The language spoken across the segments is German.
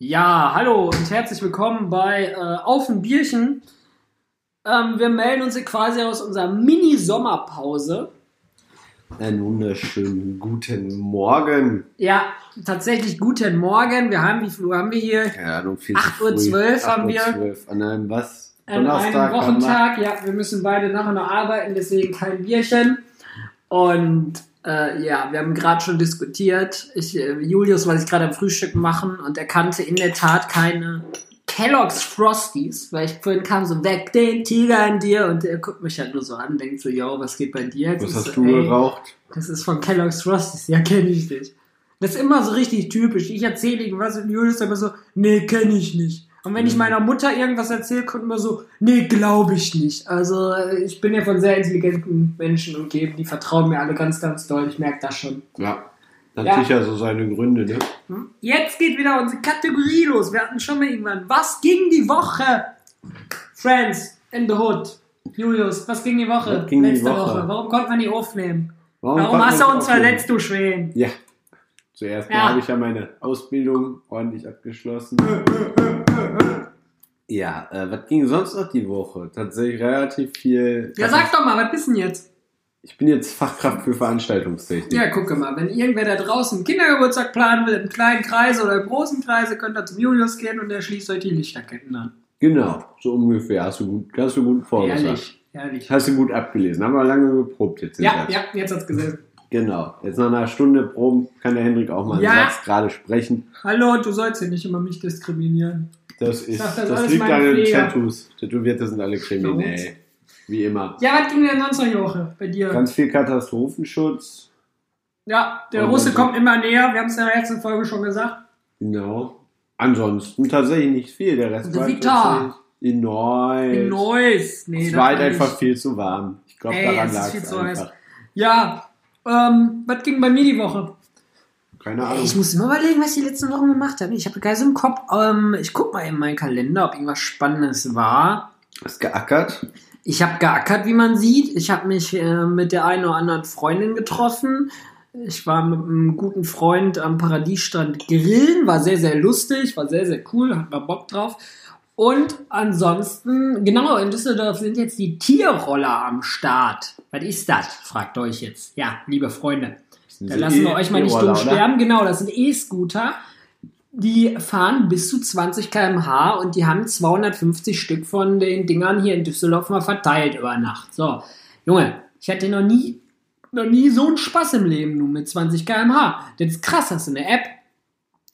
Ja, hallo und herzlich willkommen bei äh, Auf ein Bierchen. Ähm, wir melden uns hier quasi aus unserer Mini-Sommerpause. Einen wunderschönen guten Morgen. Ja, tatsächlich guten Morgen. Wir haben, wie viel Uhr haben wir hier? Keine Ahnung, viel zu 8.12 Uhr früh. haben wir. 8.12 Uhr. An einem was? An einem Wochentag. Ja, wir müssen beide nachher noch arbeiten, deswegen kein Bierchen. Und äh, ja, wir haben gerade schon diskutiert. Ich, äh, Julius wollte ich gerade am Frühstück machen und er kannte in der Tat keine Kellogg's Frosties, weil ich vorhin kam so, weg den Tiger in dir und er guckt mich halt nur so an, denkt so, yo, was geht bei dir? Jetzt Was ist hast so, du ey, geraucht? Das ist von Kellogg's Frosties, ja, kenne ich nicht. Das ist immer so richtig typisch. Ich erzähle irgendwas und Julius immer so, nee, kenne ich nicht. Und wenn ich Mhm. meiner Mutter irgendwas erzähle, kommt immer so, nee, glaube ich nicht. Also äh, ich bin ja von sehr intelligenten Menschen umgeben, die vertrauen mir alle ganz, ganz doll. Ich merke das schon. Ja. Hat sicher so seine Gründe, ne? Hm? Jetzt geht wieder unsere Kategorie los. Wir hatten schon mal irgendwann. Was ging die Woche? Friends in the Hood. Julius, was ging die Woche? Ging die Letzte Woche? Warum konnte man die aufnehmen? Warum, konnte hast du uns verletzt, du Schweden? Ja. Zuerst Ja. habe ich ja meine Ausbildung ordentlich abgeschlossen. Ja, äh, was ging sonst noch die Woche? Tatsächlich relativ viel. Ja, sag doch mal, was bist denn jetzt? Ich bin jetzt Fachkraft für Veranstaltungstechnik. Ja, gucke mal, wenn irgendwer da draußen einen Kindergeburtstag planen will, im kleinen Kreis oder im großen Kreise, könnt ihr zum Julius gehen und der schließt euch die Lichterketten an. Genau, so ungefähr. Hast du gut, hast du gut vorgesagt. Ehrlich, ehrlich. Hast du gut abgelesen. Haben wir lange geprobt jetzt. Ja, Satz. ja, jetzt hat's gesessen. Genau. Jetzt nach einer Stunde Proben kann der Hendrik auch mal einen Ja. Satz gerade sprechen. Hallo, du sollst hier nicht immer mich diskriminieren. Das ist, Sag das das, liegt an den. Tattoos. Tätowierte sind alle kriminell. Wie immer. Ja, was ging denn sonst noch, Joche, bei dir? Ganz viel Katastrophenschutz. ja, der Und Russe kommt immer näher, wir haben es in der letzten Folge schon gesagt. Genau. Ansonsten tatsächlich nicht viel. Der Rest The war Vita. in Neuss. In Neuss. Nee, Es war halt einfach viel zu warm. Ich glaube, daran lag viel es zu heiß. einfach. Ja, ähm, was ging bei mir die Woche? Keine Ahnung. Ich muss immer überlegen, was ich die letzten Wochen gemacht habe. Ich habe gar so im Kopf. Ähm, ich guck mal in meinen Kalender, ob irgendwas Spannendes war. Hast geackert? Ich habe geackert, wie man sieht. Ich habe mich äh, mit der einen oder anderen Freundin getroffen. Ich war mit einem guten Freund am Paradiesstrand grillen, war sehr, sehr lustig, war sehr, sehr cool, hat mal Bock drauf. Und ansonsten, genau, in Düsseldorf sind jetzt die Tierroller am Start. Was ist das? Fragt euch jetzt. Ja, liebe Freunde. Da lassen wir euch mal nicht dumm sterben. Genau, das sind E-Scooter. Die fahren bis zu 20 km/h und die haben 250 Stück von den Dingern hier in Düsseldorf mal verteilt über Nacht. So, Junge, ich hatte noch nie, noch nie so einen Spaß im Leben, nur mit 20 km/h. Das ist krass, hast du eine App,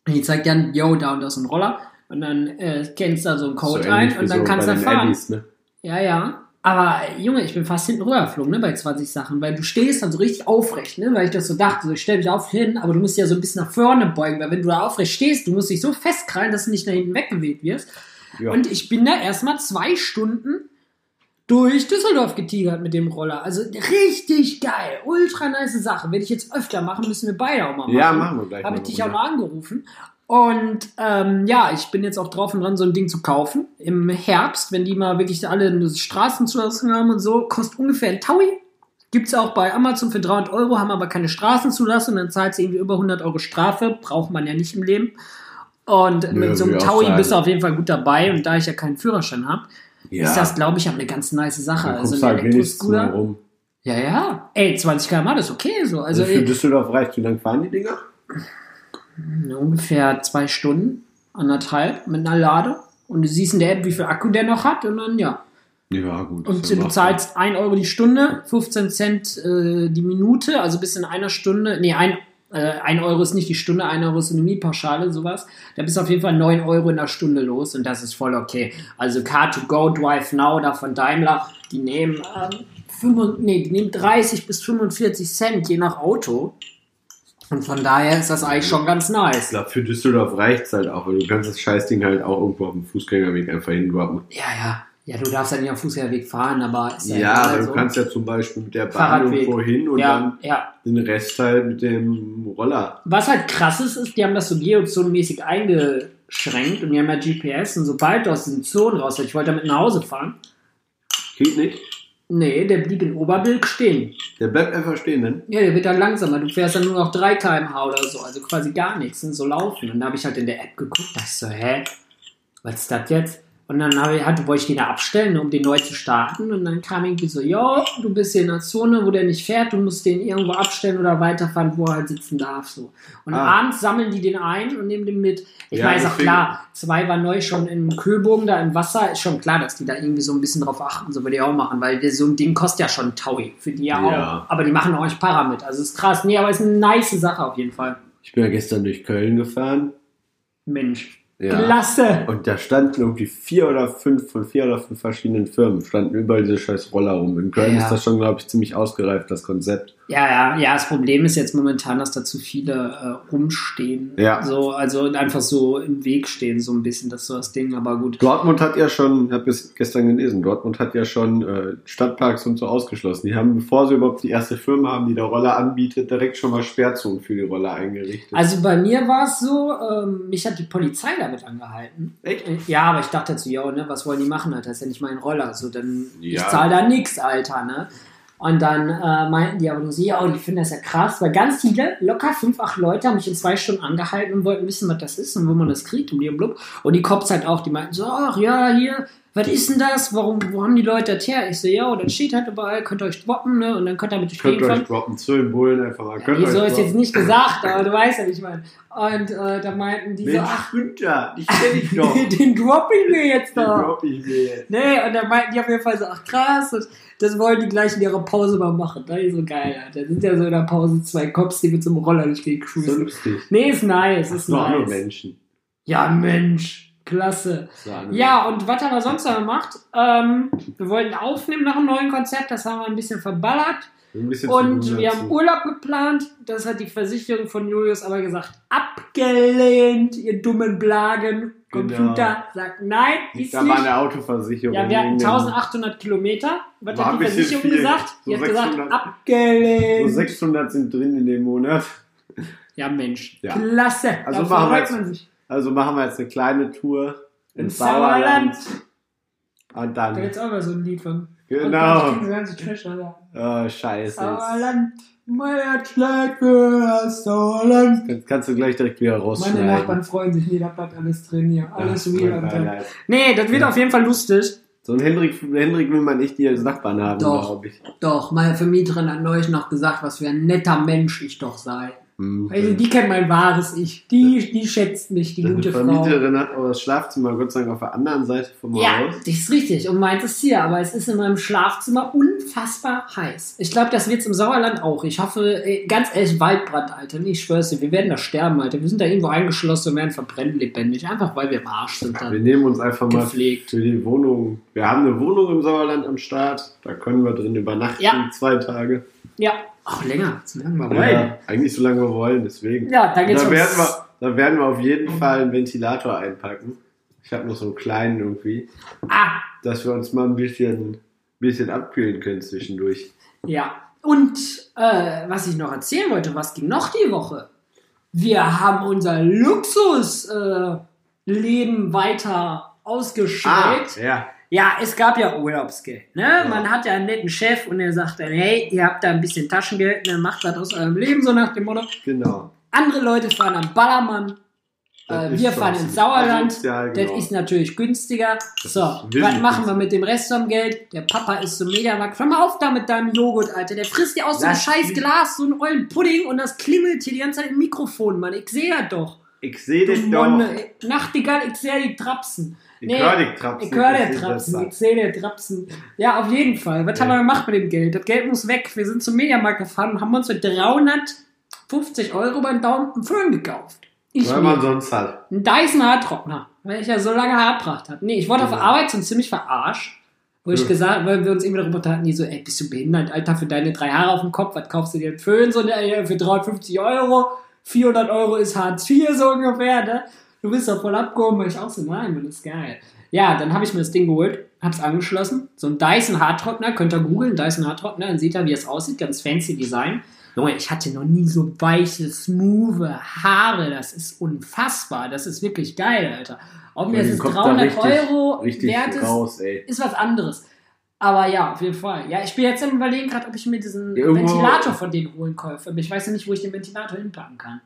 die zeigt dann, yo, da und da ist ein Roller und dann äh, kennst du da so einen Code ein und dann kannst du fahren. Addis, ne? Ja, ja. Aber Junge, ich bin fast hinten rübergeflogen, ne, bei 20 Sachen, weil du stehst dann so richtig aufrecht, ne, weil ich das so dachte, so, ich stell mich auf hin, aber du musst ja so ein bisschen nach vorne beugen, weil wenn du da aufrecht stehst, du musst dich so festkrallen, dass du nicht nach hinten weggeweht wirst. Ja. Und ich bin da erstmal zwei Stunden durch Düsseldorf getigert mit dem Roller. Also richtig geil, ultra nice Sache. Werde ich jetzt öfter machen, müssen wir beide auch mal machen. ja, machen wir gleich Habe mal ich dich auch noch angerufen. Und ähm, ja, ich bin jetzt auch drauf und dran, so ein Ding zu kaufen. Im Herbst, wenn die mal wirklich alle eine Straßenzulassung haben und so, kostet ungefähr ein Taui. Gibt's auch bei Amazon für 300 Euro, haben aber keine Straßenzulassung, dann zahlt sie irgendwie über 100 Euro Strafe. Braucht man ja nicht im Leben. Und mit so einem Taui sagen. bist du auf jeden Fall gut dabei. Und da ich ja keinen Führerschein habe, Ja. ist das, glaube ich, auch eine ganz nice Sache. Dann Also ein halt Elektroscooter. rum. Ja, ja. Ey, 20 km das ist okay so. Also Also für Düsseldorf reicht. Wie lange fahren die Dinger? Ungefähr zwei Stunden, anderthalb mit einer Lade. Und du siehst in der App, wie viel Akku der noch hat und dann ja. Ja, gut. Und du zahlst 1 Euro die Stunde, 15 Cent äh, die Minute, also bis in einer Stunde. Nee, ein, äh, 1 Euro ist nicht die Stunde, 1 Euro ist eine Mietpauschale, sowas. Da bist du auf jeden Fall 9 Euro in der Stunde los und das ist voll okay. Also Car2Go, Drive Now da von Daimler, die nehmen, ähm, 35, nee, die nehmen 30 bis 45 Cent je nach Auto. Und von daher ist das eigentlich schon ganz Ich nice. glaube, für Düsseldorf reicht es halt auch, weil du kannst das Scheißding halt auch irgendwo auf dem Fußgängerweg einfach hindroppen. Ja, ja. Ja, du darfst ja nicht am Fußgängerweg fahren, aber ist ja, Ja, aber du so. kannst ja zum Beispiel mit der Bahn irgendwo hin und ja, ja. dann den Rest halt mit dem Roller. Was halt krass ist, ist, die haben das so geozonenmäßig eingeschränkt und die haben ja GPS und sobald du aus den Zonen raus, ich wollte damit nach Hause fahren, Geht nicht? Nee, der blieb in Oberbilk stehen. Der bleibt einfach stehen, ne? Ja, der wird dann langsamer. Du fährst dann nur noch 3 km/h oder so, also quasi gar nichts, sind so laufen. Und da habe ich halt in der App geguckt, da ich so, hä, was ist das jetzt? Und dann ich, hatte, wollte ich den da abstellen, um den neu zu starten. Und dann kam irgendwie so, jo, du bist hier in einer Zone, wo der nicht fährt, du musst den irgendwo abstellen oder weiterfahren, wo er halt sitzen darf. So. Und Ah. abends sammeln die den ein und nehmen den mit. Ich Ja, weiß auch klar, zwei war neu schon im Köbogen, da im Wasser. Ist schon klar, dass die da irgendwie so ein bisschen drauf achten, so würde ich auch machen, weil der- so ein Ding kostet ja schon Taui. Für die ja, Ja. auch. Aber die machen auch euch Para mit. Also ist krass. Nee, aber ist eine nice Sache auf jeden Fall. Ich bin ja gestern durch Köln gefahren. Mensch. Ja. Klasse. Und da standen irgendwie vier oder fünf von vier oder fünf verschiedenen Firmen, standen überall diese scheiß Roller rum. In Köln Ja. ist das schon, glaube ich, ziemlich ausgereift, das Konzept. Ja, ja, ja, das Problem ist jetzt momentan, dass da zu viele äh, rumstehen. Ja. So, also einfach so im Weg stehen, so ein bisschen, das ist so das Ding, aber gut. Dortmund hat ja schon, ich habe es gestern gelesen, Dortmund hat ja schon äh, Stadtparks und so ausgeschlossen. Die haben, bevor sie überhaupt die erste Firma haben, die da Roller anbietet, direkt schon mal Sperrzonen für die Roller eingerichtet. Also bei mir war es so, ähm, mich hat die Polizei damit angehalten. Echt? Äh, Ja, aber ich dachte so, ja, ne, was wollen die machen, Alter? Das ist ja nicht mein Roller. So, dann, ich Ja. zahle da nix, Alter, ne? Und dann äh, meinten die aber nur so, ja, die finden das ja krass, weil ganz viele, locker fünf, acht Leute haben mich in zwei Stunden angehalten und wollten wissen, was das ist und wo man das kriegt und blub. Und die Cops halt auch, die meinten so, ach ja, hier, was ist denn das? Warum, wo haben die Leute das her? Ich so, ja, das steht halt überall, könnt ihr euch droppen, ne? Und dann könnt ihr mit durch Könnt ihr euch droppen, zu den Bullen einfach mal. Könnt euch ist jetzt nicht gesagt, aber du weißt ja, wie ich meine. Und äh, da meinten die so, Mensch, ach, Günther, dich kenn ich doch. den dropp ich mir jetzt Den da. dropp ich mir jetzt. Nee, und dann meinten die auf jeden Fall so, ach krass, und das wollen die gleich in ihrer Pause mal machen. Das ist so geil, Alter. Da sind ja so in der Pause zwei Cops, die mit so einem Roller durch die So cruisen. lustig. Nee, ist nice, ist auch nur nice. Menschen. Ja, Mensch, klasse. War Ja, und was haben wir sonst noch gemacht? Ähm, wir wollten aufnehmen nach einem neuen Konzept, das haben wir ein bisschen verballert. Ein bisschen Und wir haben. Urlaub geplant. Das hat die Versicherung von Julius aber gesagt, abgelehnt, ihr dummen Blagen. Computer sagt nein, ist Da war nicht. eine Autoversicherung. Ja, wir hatten wegen dem- 1800 Kilometer. Was War hat die Versicherung viel. gesagt? So Die hat gesagt, 600. So abgelehnt. 600 sind drin in dem Monat. Ja, Mensch. Ja. Klasse. Also Da machen wir freut jetzt- man sich. Also machen wir jetzt eine kleine Tour ins Ins Sauerland. Sauerland. Und Da dann. gibt's auch mal so ein Lied von. Genau. Und dann sie Trash, Alter. Oh, scheiße. Sauerland. Mein für das Sauerland. Jetzt kannst du gleich direkt wieder Meine rausschneiden. Nachbarn freuen sich, nee, da bleibt alles drin hier. Alles Ach, real. Alter. Nee, das wird Ja. auf jeden Fall lustig. So ein Hendrik, Hendrik will man nicht hier als Nachbarn haben, Doch. glaube ich. Doch, meine Vermieterin hat neulich noch gesagt, was für ein netter Mensch ich doch sei. Hm. Also die kennt mein wahres Ich. Die, die schätzt mich, die Deine gute Frau. Vermieterin hat aber das Schlafzimmer Gott sei Dank auf der anderen Seite vom Ja, Haus. das ist richtig. Und meint es hier, aber es ist in meinem Schlafzimmer unfassbar heiß. Ich glaube, das wird es im Sauerland auch. Ich hoffe, ey, ganz ehrlich, Waldbrand, Alter. Ich schwör's dir, wir werden da sterben, Alter. Wir sind da irgendwo eingeschlossen und werden verbrennen lebendig. Einfach weil wir im Arsch sind Wir nehmen uns einfach mal Gepflegt. für die Wohnung. Wir haben eine Wohnung im Sauerland am Start. Da können wir drin übernachten, Ja. zwei Tage. Ja, auch länger. So lange wir wollen. Ja, eigentlich so lange wir wollen, deswegen. Ja, da geht's da, ums- werden wir, da werden wir auf jeden Fall einen Ventilator einpacken. Ich habe noch so einen kleinen irgendwie, Ah, dass wir uns mal ein bisschen, bisschen abkühlen können zwischendurch. Ja, und äh, was ich noch erzählen wollte, was ging noch die Woche? Wir haben unser Luxusleben äh, weiter ausgeschaltet. Ah, ja. Ja, es gab ja Urlaubsgeld. Ne? Ja. Man hat ja einen netten Chef und der sagt dann, hey, ihr habt da ein bisschen Taschengeld, dann macht das aus eurem Leben, so nach dem Motto. Genau. Andere Leute fahren am Ballermann, Das äh, wir fahren ins Sauerland. Das genau. ist natürlich günstiger. Das so, was machen wir mit dem Rest vom Geld? Der Papa ist so Mediamarkt. Hör mal auf da mit deinem Joghurt, Alter. Der frisst dir aus so einem scheiß Glas so einen ollen Pudding und das klingelt hier die ganze Zeit im Mikrofon, Mann. Ich sehe das doch. Ich sehe dich doch. Nachtigall, ich sehe die Trapsen. Ich Nee, höre dich trapsen. Ich höre das der ist Trapsen, besser. ich sehe der Trapsen. Ja, auf jeden Fall. Was Ja. haben wir gemacht mit dem Geld? Das Geld muss weg. Wir sind zum Mediamarkt gefahren und haben uns für 350 Euro beim Daumen einen Föhn gekauft. Ich Weil man sonst hat. Ein Dyson Haartrockner, weil ich ja so lange Haarpracht habe. Nee, ich wurde auf Ja. Arbeit so ziemlich verarscht. Wo ich Ja. gesagt, weil wir uns immer darüber hatten, die so, ey, bist du behindert, Alter, für deine drei Haare auf dem Kopf, was kaufst du dir einen Föhn, so, ne, für 350 Euro, 400 Euro ist Hartz IV, so ungefähr, ne? Du bist doch voll abgehoben, weil ich auch so, nein, das ist geil. Ja, dann habe ich mir das Ding geholt, hab's angeschlossen, so ein Dyson Haartrockner, könnt ihr googeln, Dyson Haartrockner, dann seht ihr, wie es aussieht, ganz fancy Design. Junge, ich hatte noch nie so weiche, smooth Haare. Das ist unfassbar. Das ist wirklich geil, Alter. Ob mir das allem jetzt kommt da 300 richtig- Euro Richtig wert ist, raus, ist was anderes. Aber ja, auf jeden Fall. Ja, ich bin jetzt am überlegen gerade, ob ich mir diesen Ja, Ventilator von denen holen kaufe. Ich weiß ja nicht, wo ich den Ventilator hinpacken kann.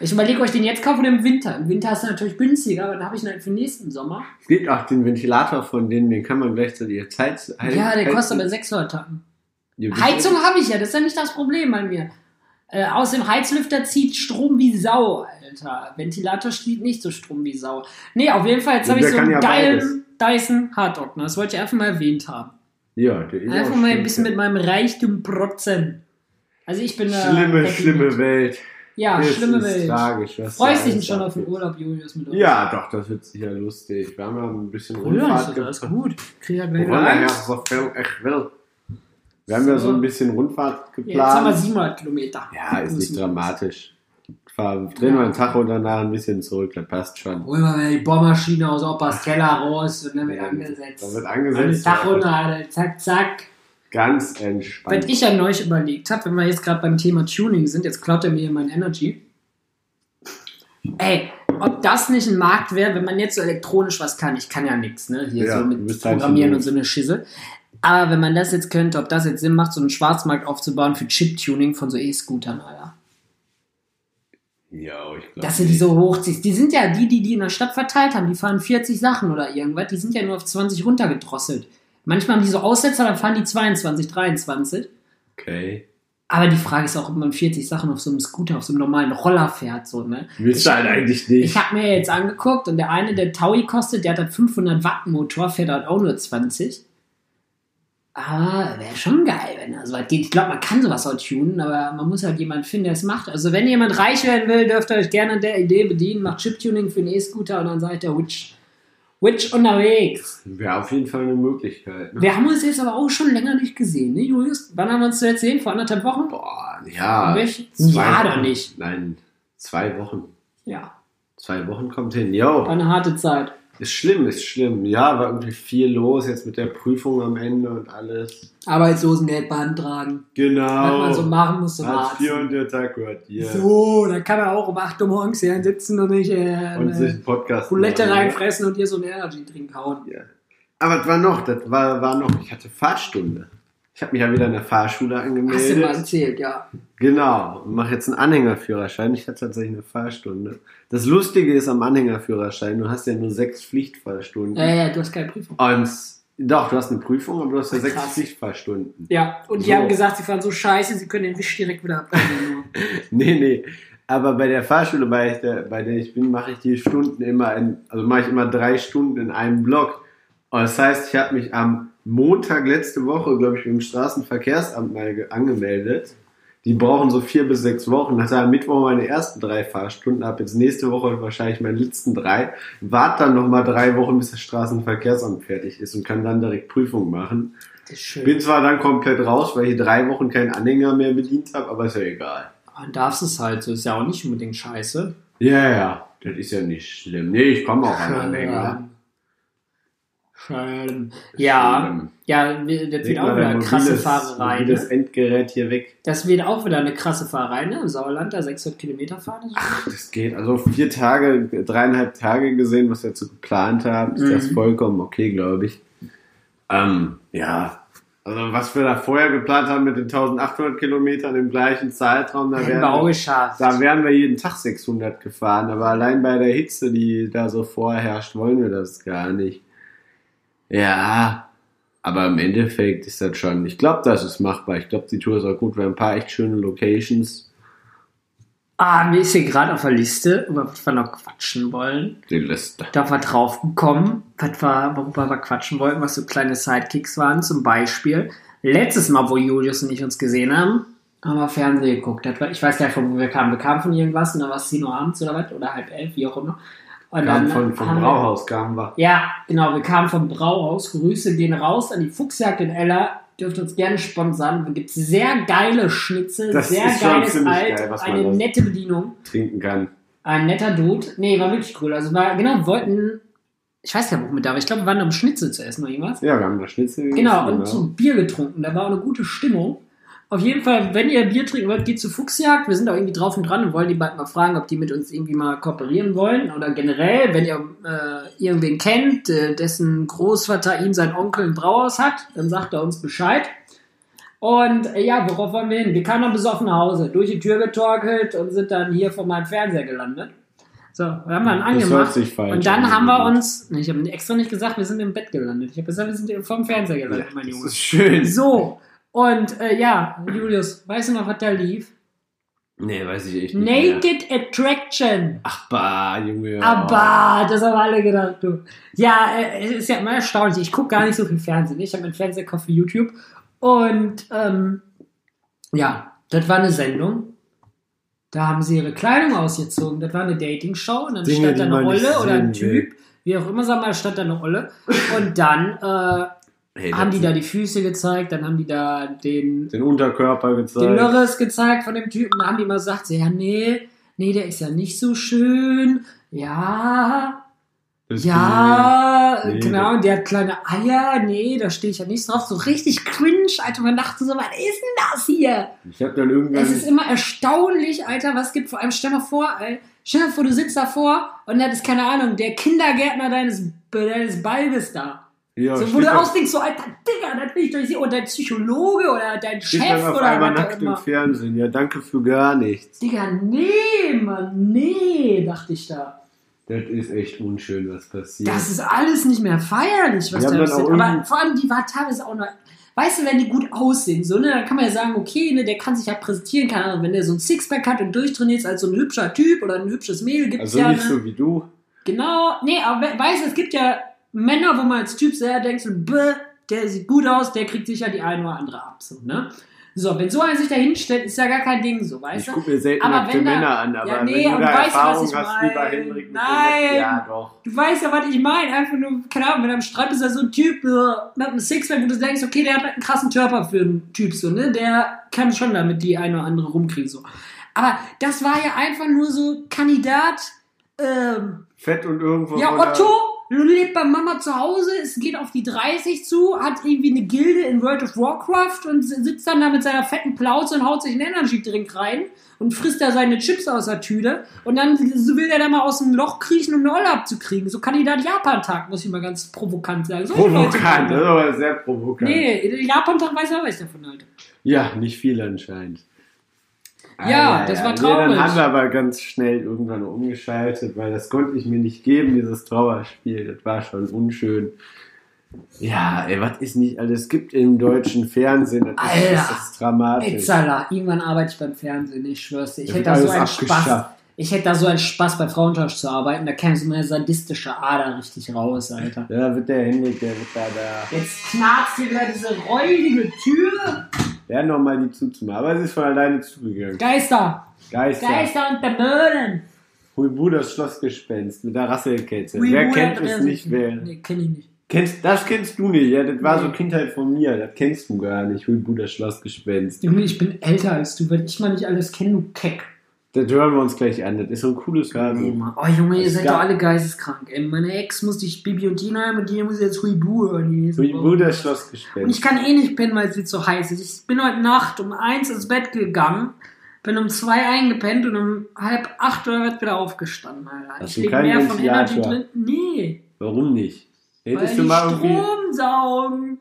Ich überlege, ob ich den jetzt kaufe oder im Winter. Im Winter ist er natürlich günstiger, aber dann habe ich ihn halt für den nächsten Sommer. Es gibt auch den Ventilator von denen, den kann man gleichzeitig Zeit. ja, der kostet aber 600 Tacken. Heizung habe ich ja, das ist ja nicht das Problem bei mir. Äh, aus dem Heizlüfter zieht Strom wie Sau, Alter. Ventilator zieht nicht so Strom wie Sau. Nee, auf jeden Fall, jetzt habe ich so einen ja geilen Dyson Hardrock. Das wollte ich einfach mal erwähnt haben. Ja, der ist Einfach mal ein bisschen mit meinem Reichtum protzen. Also ich bin da. Schlimme, happy schlimme mit. Welt. Ja, Es schlimme ist Welt. Tragisch, was Freust dich schon auf den. Urlaub, Julius, mit uns? Ja, doch, das wird sicher lustig. Wir haben ja ein bisschen Ja, Rundfahrt ist alles geplant. gut. Krieg ja gleich wieder ja, so viel ich will. Wir haben ja so ein bisschen Rundfahrt Ja, jetzt haben wir geplant. 700 Kilometer. Ja, ist nicht dramatisch. Fahr, drehen wir einen Tag und danach ein bisschen zurück, das passt schon. Holen wir mal die Bohrmaschine aus Opas Keller raus und dann wird Ja, angesetzt. Da wird angesetzt. Tag runter, zack, zack. Ganz Was entspannt. ich ja neulich überlegt habe, wenn wir jetzt gerade beim Thema Tuning sind, jetzt klaut er mir mein Energy. Ey, ob das nicht ein Markt wäre, wenn man jetzt so elektronisch was kann. Ich kann ja nichts, ne? Hier Ja, so mit halt Programmieren und so eine Schisse. Aber wenn man das jetzt könnte, ob das jetzt Sinn macht, so einen Schwarzmarkt aufzubauen für Chip-Tuning von so E-Scootern, Alter. Ja, ich glaube. Dass du die so hochziehst. Die sind ja die, die die in der Stadt verteilt haben. Die fahren 40 Sachen oder irgendwas. Die sind ja nur auf 20 runtergedrosselt. Manchmal haben die so Aussetzer, dann fahren die 22, 23. Okay. Aber die Frage ist auch, ob man 40 Sachen auf so einem Scooter, auf so einem normalen Roller fährt. So, ne? Willst Ich du halt eigentlich nicht. Ich habe mir jetzt angeguckt und der eine, der Taui kostet, der hat halt 500 Watt Motor, fährt halt auch nur 20. Aber wäre schon geil, wenn er so weit geht. Ich glaube, man kann sowas auch tunen, aber man muss halt jemanden finden, der es macht. Also wenn jemand reich werden will, dürft ihr euch gerne an der Idee bedienen. Macht Chiptuning für einen E-Scooter und dann seid ihr Witch, Witch unterwegs. Wäre auf jeden Fall eine Möglichkeit. Ne? Wir haben uns jetzt aber auch schon länger nicht gesehen, ne Julius? Wann haben wir uns zuletzt gesehen? Vor anderthalb Wochen? Boah, ja. Welch- Jahr doch nicht. Nein, zwei Wochen. Ja, Zwei Wochen kommt hin. Jo, war eine harte Zeit. Ist schlimm, ist schlimm. Ja, war irgendwie viel los jetzt mit der Prüfung am Ende und alles. Arbeitslosengeld beantragen. Genau. Was man so machen muss zum Hartz. IV und der Tag gehört dir. So, dann kann er auch um 8 Uhr morgens hier sitzen und nicht äh, Und sich eine einen Podcast ne? reinfressen und dir so einen Energy-Drink hauen. Ja. Aber was war noch? Das war, war noch, ich hatte Fahrstunde. Ich habe mich ja wieder in der Fahrschule Hast du mal angemeldet. erzählt, ja. Genau, mache jetzt einen Anhängerführerschein. Ich hatte tatsächlich eine Fahrstunde. Das Lustige ist am Anhängerführerschein, du hast ja nur sechs Pflichtfahrstunden. Ja, ja, du hast keine Prüfung. Und doch, du hast eine Prüfung, aber du hast ja sechs Krass. Pflichtfahrstunden. Ja, und die So. haben gesagt, sie fahren so scheiße, sie können den Wisch direkt wieder abnehmen. Nee, nee. Aber bei der Fahrschule, bei, der, bei der ich bin, mache ich die Stunden immer in, also mache ich immer drei Stunden in einem Block. Und das heißt, ich habe mich am Montag letzte Woche, glaube ich, beim Straßenverkehrsamt mal ge- angemeldet. Die brauchen so vier bis sechs Wochen. Hatte am Mittwoch meine ersten drei Fahrstunden, habe jetzt nächste Woche wahrscheinlich meine letzten drei. Warte dann nochmal drei Wochen, bis das Straßenverkehrsamt fertig ist und kann dann direkt Prüfung machen. Bin zwar dann komplett raus, weil ich drei Wochen keinen Anhänger mehr bedient habe, aber ist ja egal. Man darf es halt, so ist ja auch nicht unbedingt scheiße. Ja, ja, das ist ja nicht schlimm. Nee, ich komme auch an Anhänger. Schön. Ja, ja, das wird Leg auch wieder eine krasse Fahrerei. mobiles Ne? Endgerät hier weg. Das wird auch wieder eine krasse Fahrerei, ne? Im Sauerland, da 600 Kilometer fahren. Ach, das geht. Also vier Tage, dreieinhalb Tage gesehen, was wir jetzt so geplant haben, ist Mhm. das vollkommen okay, glaube ich. Ähm, ja. Also was wir da vorher geplant haben mit den 1800 Kilometern im gleichen Zeitraum, da wären, wir, da wären wir jeden Tag 600 gefahren. Aber allein bei der Hitze, die da so vorherrscht, wollen wir das gar nicht. Ja, aber im Endeffekt ist das schon, ich glaube, das ist machbar. Ich glaube, die Tour ist auch gut. Wir haben ein paar echt schöne Locations. Ah, mir ist hier gerade auf der Liste, über was wir noch quatschen wollen. Die Liste. Da war drauf gekommen, was wir, worüber wir quatschen wollten, was so kleine Sidekicks waren. Zum Beispiel, letztes Mal, wo Julius und ich uns gesehen haben, haben wir Fernsehen geguckt. Ich weiß gar nicht, von wo wir kamen. Wir kamen von irgendwas und dann war es 10 Uhr abends oder was, oder halb elf, wie auch immer. Und Kam von, vom Brauhaus kamen wir. Ja, genau, wir kamen vom Brauhaus. Grüße gehen raus an die Fuchsjagd in Ella. Dürft uns gerne sponsern. Da gibt es sehr geile Schnitzel, Das sehr geiles Alt, geil, eine nette Bedienung. Trinken kann. Ein netter Dude. Nee, war wirklich cool. Also war, genau, wir wollten, ich weiß gar nicht, womit da war. Ich glaube, wir waren um Schnitzel zu essen oder irgendwas. Ja, wir haben da Schnitzel Genau, gegessen, und so Bier getrunken. Da war auch eine gute Stimmung. Auf jeden Fall, wenn ihr Bier trinken wollt, geht zu Fuchsjagd. Wir sind da irgendwie drauf und dran und wollen die bald mal fragen, ob die mit uns irgendwie mal kooperieren wollen. Oder generell, wenn ihr äh, irgendwen kennt, äh, dessen Großvater ihm sein Onkel ein Brauhaus hat, dann sagt er uns Bescheid. Und äh, ja, worauf wollen wir hin? Wir kamen dann besoffen nach Hause, durch die Tür getorkelt und sind dann hier vor meinem Fernseher gelandet. So, wir haben dann Das angemacht. hört sich falsch Und dann an. haben wir uns, ich habe extra nicht gesagt, wir sind im Bett gelandet. Ich habe gesagt, wir sind vom Fernseher gelandet, mein Das Junge. ist schön. So, und äh, ja, Julius, weißt du noch, was da lief? Nee, weiß ich echt nicht. Mehr. Naked Attraction. Ach, bah, Junge. Aber, das haben alle gedacht, du. Ja, äh, es ist ja immer erstaunlich. Ich gucke gar nicht so viel Fernsehen. Ich habe meinen Fernseher gekauft für YouTube. Und, ähm, ja, das war eine Sendung. Da haben sie ihre Kleidung ausgezogen. Das war eine Dating-Show. Und dann Dinge, stand da eine Olle oder ein will. Typ. Wie auch immer, sag mal, stand da eine Olle. Und dann, äh, Hey, haben die da die Füße gezeigt. Dann haben die da den den Unterkörper gezeigt. den Lörres gezeigt von dem Typen. Da haben die mal gesagt, so, ja, nee, nee, der ist ja nicht so schön. Ja, Das ja, Nee, genau, und der hat kleine Eier. Nee, da stehe ich ja nicht drauf. So richtig cringe, Alter. Man dachte so, was ist denn das hier? Ich habe dann irgendwann. Es ist immer erstaunlich, Alter, was gibt vor allem, stell mal vor, ey, stell dir vor, du sitzt davor und das ist, keine Ahnung, der Kindergärtner deines, deines Balbes da. Ja, So, wo du ausdenkst, so, Alter, Digga, das will ich doch sehen. Und dein Psychologe oder dein Chef dann auf oder einmal was nackt im. Fernsehen. Ja, danke für gar nichts. Digga, nee, Mann, nee, dachte ich da. Das ist echt unschön, was passiert. Das ist alles nicht mehr feierlich, was da passiert. Aber vor allem, die war teilweise auch noch. Weißt du, wenn die gut aussehen, so, ne, dann kann man ja sagen, okay, ne, der kann sich ja präsentieren, keine Ahnung, wenn der so ein Sixpack hat und durchtrainiert ist als so ein hübscher Typ oder ein hübsches Mädel, gibt's also ja, nicht ne? so wie du. Genau, nee, aber we- weißt du, es gibt ja Männer, wo man als Typ sehr denkt, so, bäh, der sieht gut aus, der kriegt sicher die eine oder andere ab, so, ne? So, wenn so einer sich da hinstellt, ist ja gar kein Ding, so, weißt Ich du? gucke mir selten Aber nackte Männer an, aber Ja, nee, wenn du da weißt du, Erfahrung was ich hast, lieber Henrik, mit Nein. ja doch. Du weißt ja, was ich meine. Einfach nur, keine Ahnung, wenn du am Strand bist, da so ein Typ mit einem Sixpack, wo du denkst, okay, der hat einen krassen Körper für einen Typ, so, ne? Der kann schon damit die eine oder andere rumkriegen, so. Aber das war ja einfach nur so Kandidat, ähm, Fett und irgendwo. ja, von Otto lebt bei Mama zu Hause, es geht auf die 30 zu, hat irgendwie eine Gilde in World of Warcraft und sitzt dann da mit seiner fetten Plauze und haut sich einen Energy-Drink rein und frisst da seine Chips aus der Tüte und dann so will er da mal aus dem Loch kriechen, um eine Olle abzukriegen. So Kandidat Japan-Tag, muss ich mal ganz provokant sagen. Leute Provokant, das ist aber sehr provokant. Nee, Japan-Tag weiß er, was ich davon halte. Ja, nicht viel anscheinend. Ja, das war Nee, traurig. dann haben wir aber ganz schnell irgendwann umgeschaltet, weil das konnte ich mir nicht geben, dieses Trauerspiel. Das war schon unschön. Ja, ey, was ist nicht alles gibt im deutschen Fernsehen? Das ist, Alter. das ist dramatisch. Itzala, irgendwann arbeite ich beim Fernsehen, ich schwör's dir. Ich hätte da so einen Spaß. Ich hätte da so einen Spaß bei Frauentausch zu arbeiten, da käme so meine sadistische Ader richtig raus, Alter. Da wird der Henrik, der wird da, da. Jetzt knarzt hier wieder diese räudige Tür. Hat nochmal die zuzumachen, aber sie ist von alleine zugegangen. Geister, Geister. Geister und Dämonen. Huibu, das Schlossgespenst mit der Rasselkette. Wer kennt es nicht? Wer? Nee, kenn ich nicht. Kennst, das kennst du nicht, ja? Das war so Nee. Kindheit von mir. Das kennst du gar nicht. Huibu, das Schlossgespenst. Junge, ich bin älter als du, wenn ich mal nicht alles kenne, du Keck. Das hören wir uns gleich an. Das ist so ein cooles Hörbuch. Oh Junge, ihr seid doch alle geisteskrank. Ey, meine Ex musste ich Bibi und Tina haben und die muss jetzt Huibu hören. Die Huibu, das Und Schlossgespenst. ich kann eh nicht pennen, weil es jetzt so heiß ist. Ich bin heute Nacht um eins ins Bett gegangen, bin um zwei eingepennt und um halb acht oder was wieder aufgestanden, Alter. Hast ich du leg keinen mehr von Energy drin. Nee, Warum nicht? weil Hättest die du mal irgendwie. Strom saugen.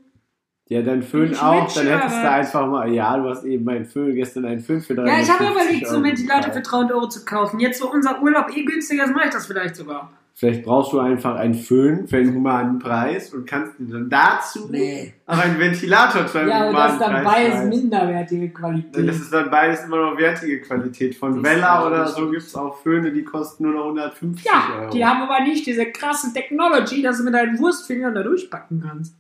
Ja, dann Föhn auch. Dann hättest du einfach mal. Ja, du hast eben einen Föhn, gestern einen Föhn für 350 Ja, ich habe überlegt, so einen Ventilator für gekauft. 300 Euro zu kaufen. Jetzt, wo unser Urlaub eh günstiger ist, mache ich das vielleicht sogar. Vielleicht brauchst du einfach einen Föhn für einen humanen Preis und kannst dir dann dazu Nee. auch einen Ventilator zu einem Ja, humanen das ist dann Preis beides leisten. minderwertige Qualität. Das ist dann beides immer noch wertige Qualität. Von Vella oder so gibt es auch Föhne, die kosten nur noch 150 Ja, Euro. die haben aber nicht diese krasse Technology, dass du mit deinen Wurstfingern da durchpacken kannst.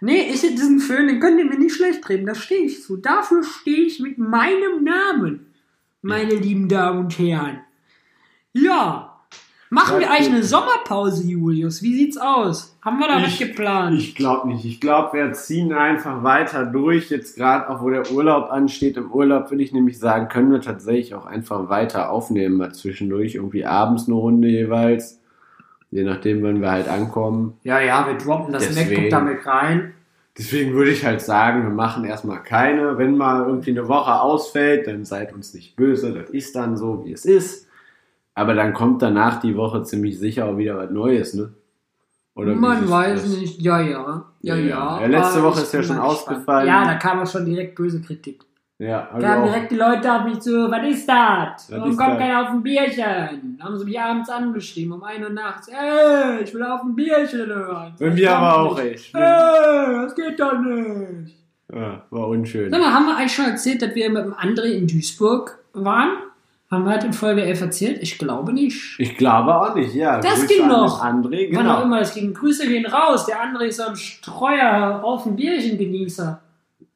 Nee, ich diesen Föhn, den könnt ihr mir nicht schlecht reden, da stehe ich zu. Dafür stehe ich mit meinem Namen, meine lieben Damen und Herren. Ja. Machen wir eigentlich eine Sommerpause, Julius? Wie sieht's aus? Haben wir da was geplant? Ich glaube nicht. Ich glaube, wir ziehen einfach weiter durch. Jetzt gerade auch, wo der Urlaub ansteht. Im Urlaub würde ich nämlich sagen, können wir tatsächlich auch einfach weiter aufnehmen, mal zwischendurch. Irgendwie abends eine Runde jeweils. Je nachdem, wann wir halt ankommen. ja, ja, wir droppen das Deswegen. MacBook damit rein. Deswegen würde ich halt sagen, wir machen erstmal keine. Wenn mal irgendwie eine Woche ausfällt, dann seid uns nicht böse. Das ist dann so, wie es ist. Aber dann kommt danach die Woche ziemlich sicher auch wieder was Neues, ne? Oder wie Man weiß das? nicht. Ja, ja. Ja, ja. Ja, letzte Aber Woche ist ja schon gespannt. ausgefallen. Ja, da kam auch schon direkt böse Kritik. Ja, hab Da ich haben auch. direkt die Leute auf mich zu, was ist das? Warum kommt keiner auf ein Bierchen? Da haben sie mich abends angeschrieben, um 1 Uhr nachts. Ey, ich will auf ein Bierchen hören. Bei mir aber auch, ey. Ey, das geht doch nicht. Ja, war unschön. Sag mal, haben wir eigentlich schon erzählt, dass wir mit dem André in Duisburg waren? Haben wir halt in Folge 11 erzählt? Ich glaube nicht. Ich glaube auch nicht, ja. Das Grüße ging noch. André, Wann auch genau. immer das ging. Grüße gehen raus. Der André ist so ein Streuer auf ein Bierchen-Genießer.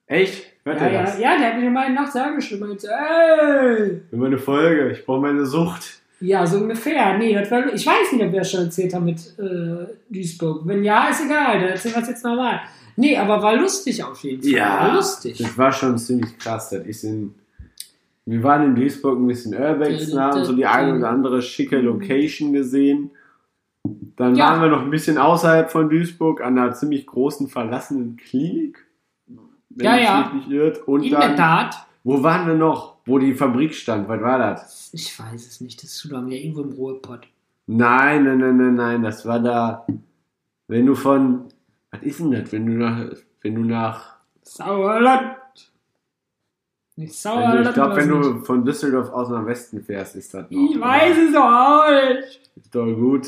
Echt? Hört Ja, ja, das? ja, der hat mir mal nachts angeschrieben und meinte, ey! Immer eine Folge. Ich brauche meine Sucht. Ja, so ungefähr. Nee, das war, ich weiß nicht, ob wir das schon erzählt haben mit äh, Duisburg. Wenn ja, ist egal, dann erzählen wir es jetzt nochmal. Nee, aber war lustig auf jeden Fall. War lustig. Das war schon ziemlich krass. Das ist in, wir waren in Duisburg ein bisschen Urbex, Dun, haben so die eine oder andere schicke Location gesehen. Dann Ja. waren wir noch ein bisschen außerhalb von Duisburg an einer ziemlich großen verlassenen Klinik. Wenn Ja, mich ja. nicht nicht irrt. Und In der dann, Tat. wo waren wir noch? Wo die Fabrik stand. Was war das? Ich weiß es nicht, das ist zu lange ja irgendwo im Ruhrpott. Nein, nein, nein, nein, nein. Das war da, wenn du von, was ist denn das? Wenn du nach, wenn du nach Sauerland! Nicht Sauerland. du, ich glaube, wenn du von Düsseldorf aus nach Westen fährst, ist das noch. nicht. Ich weiß es auch nicht. Ist doch gut.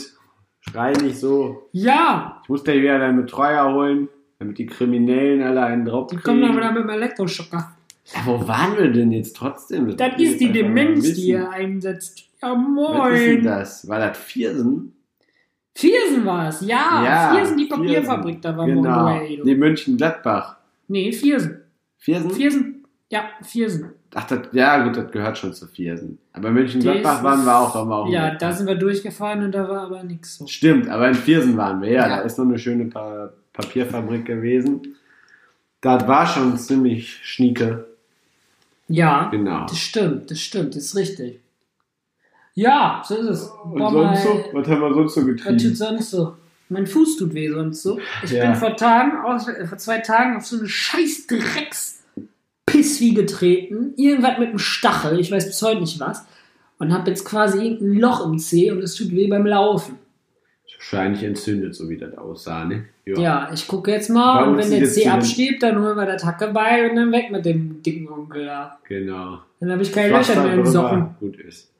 Schrei nicht so. Ja, Ich muss dir wieder deinen Betreuer holen, damit die Kriminellen alle einen drauf die kommen dann wieder mit dem Elektroschocker. Ja, wo waren wir denn jetzt trotzdem? Das ich ist die Demenz, die ihr einsetzt. Ja, Was ist denn moin. das? War das Viersen? Viersen war es, ja. Viersen, die Papierfabrik, da war Genau. Mondo Nee, Mönchengladbach. Nee, Viersen. Viersen? Viersen, ja, Viersen. Ach, das, ja gut, das gehört schon zu Viersen. Aber Mönchengladbach Das waren wir auch, waren wir auch Ja, da sind wir durchgefahren und da war aber nichts so. Stimmt, aber in Viersen waren wir, ja. Ja. Da ist noch eine schöne pa Papierfabrik gewesen. Das war schon ziemlich schnieke. Ja, Genau. das stimmt, das stimmt, das ist richtig. Ja, so ist es. Und Boah, sonst so? Was haben wir sonst so Was tut getrieben? sonst so? Mein Fuß tut weh sonst so. Ich Ja. bin vor Tagen, aus, äh, vor zwei Tagen auf so eine scheiß Drecks Pisswie getreten. Irgendwas mit einem Stachel, ich weiß bis heute nicht was. Und habe jetzt quasi irgendein Loch im Zeh und es tut weh beim Laufen. Wahrscheinlich entzündet, so wie das aussah, ne? Ja, ich gucke jetzt mal Bei und wenn jetzt ein- absteht, dann holen wir das Hackeball und dann weg mit dem dicken Onkel da. Genau. Dann habe ich keine Löcher mehr drüber, Socken. Gut ist.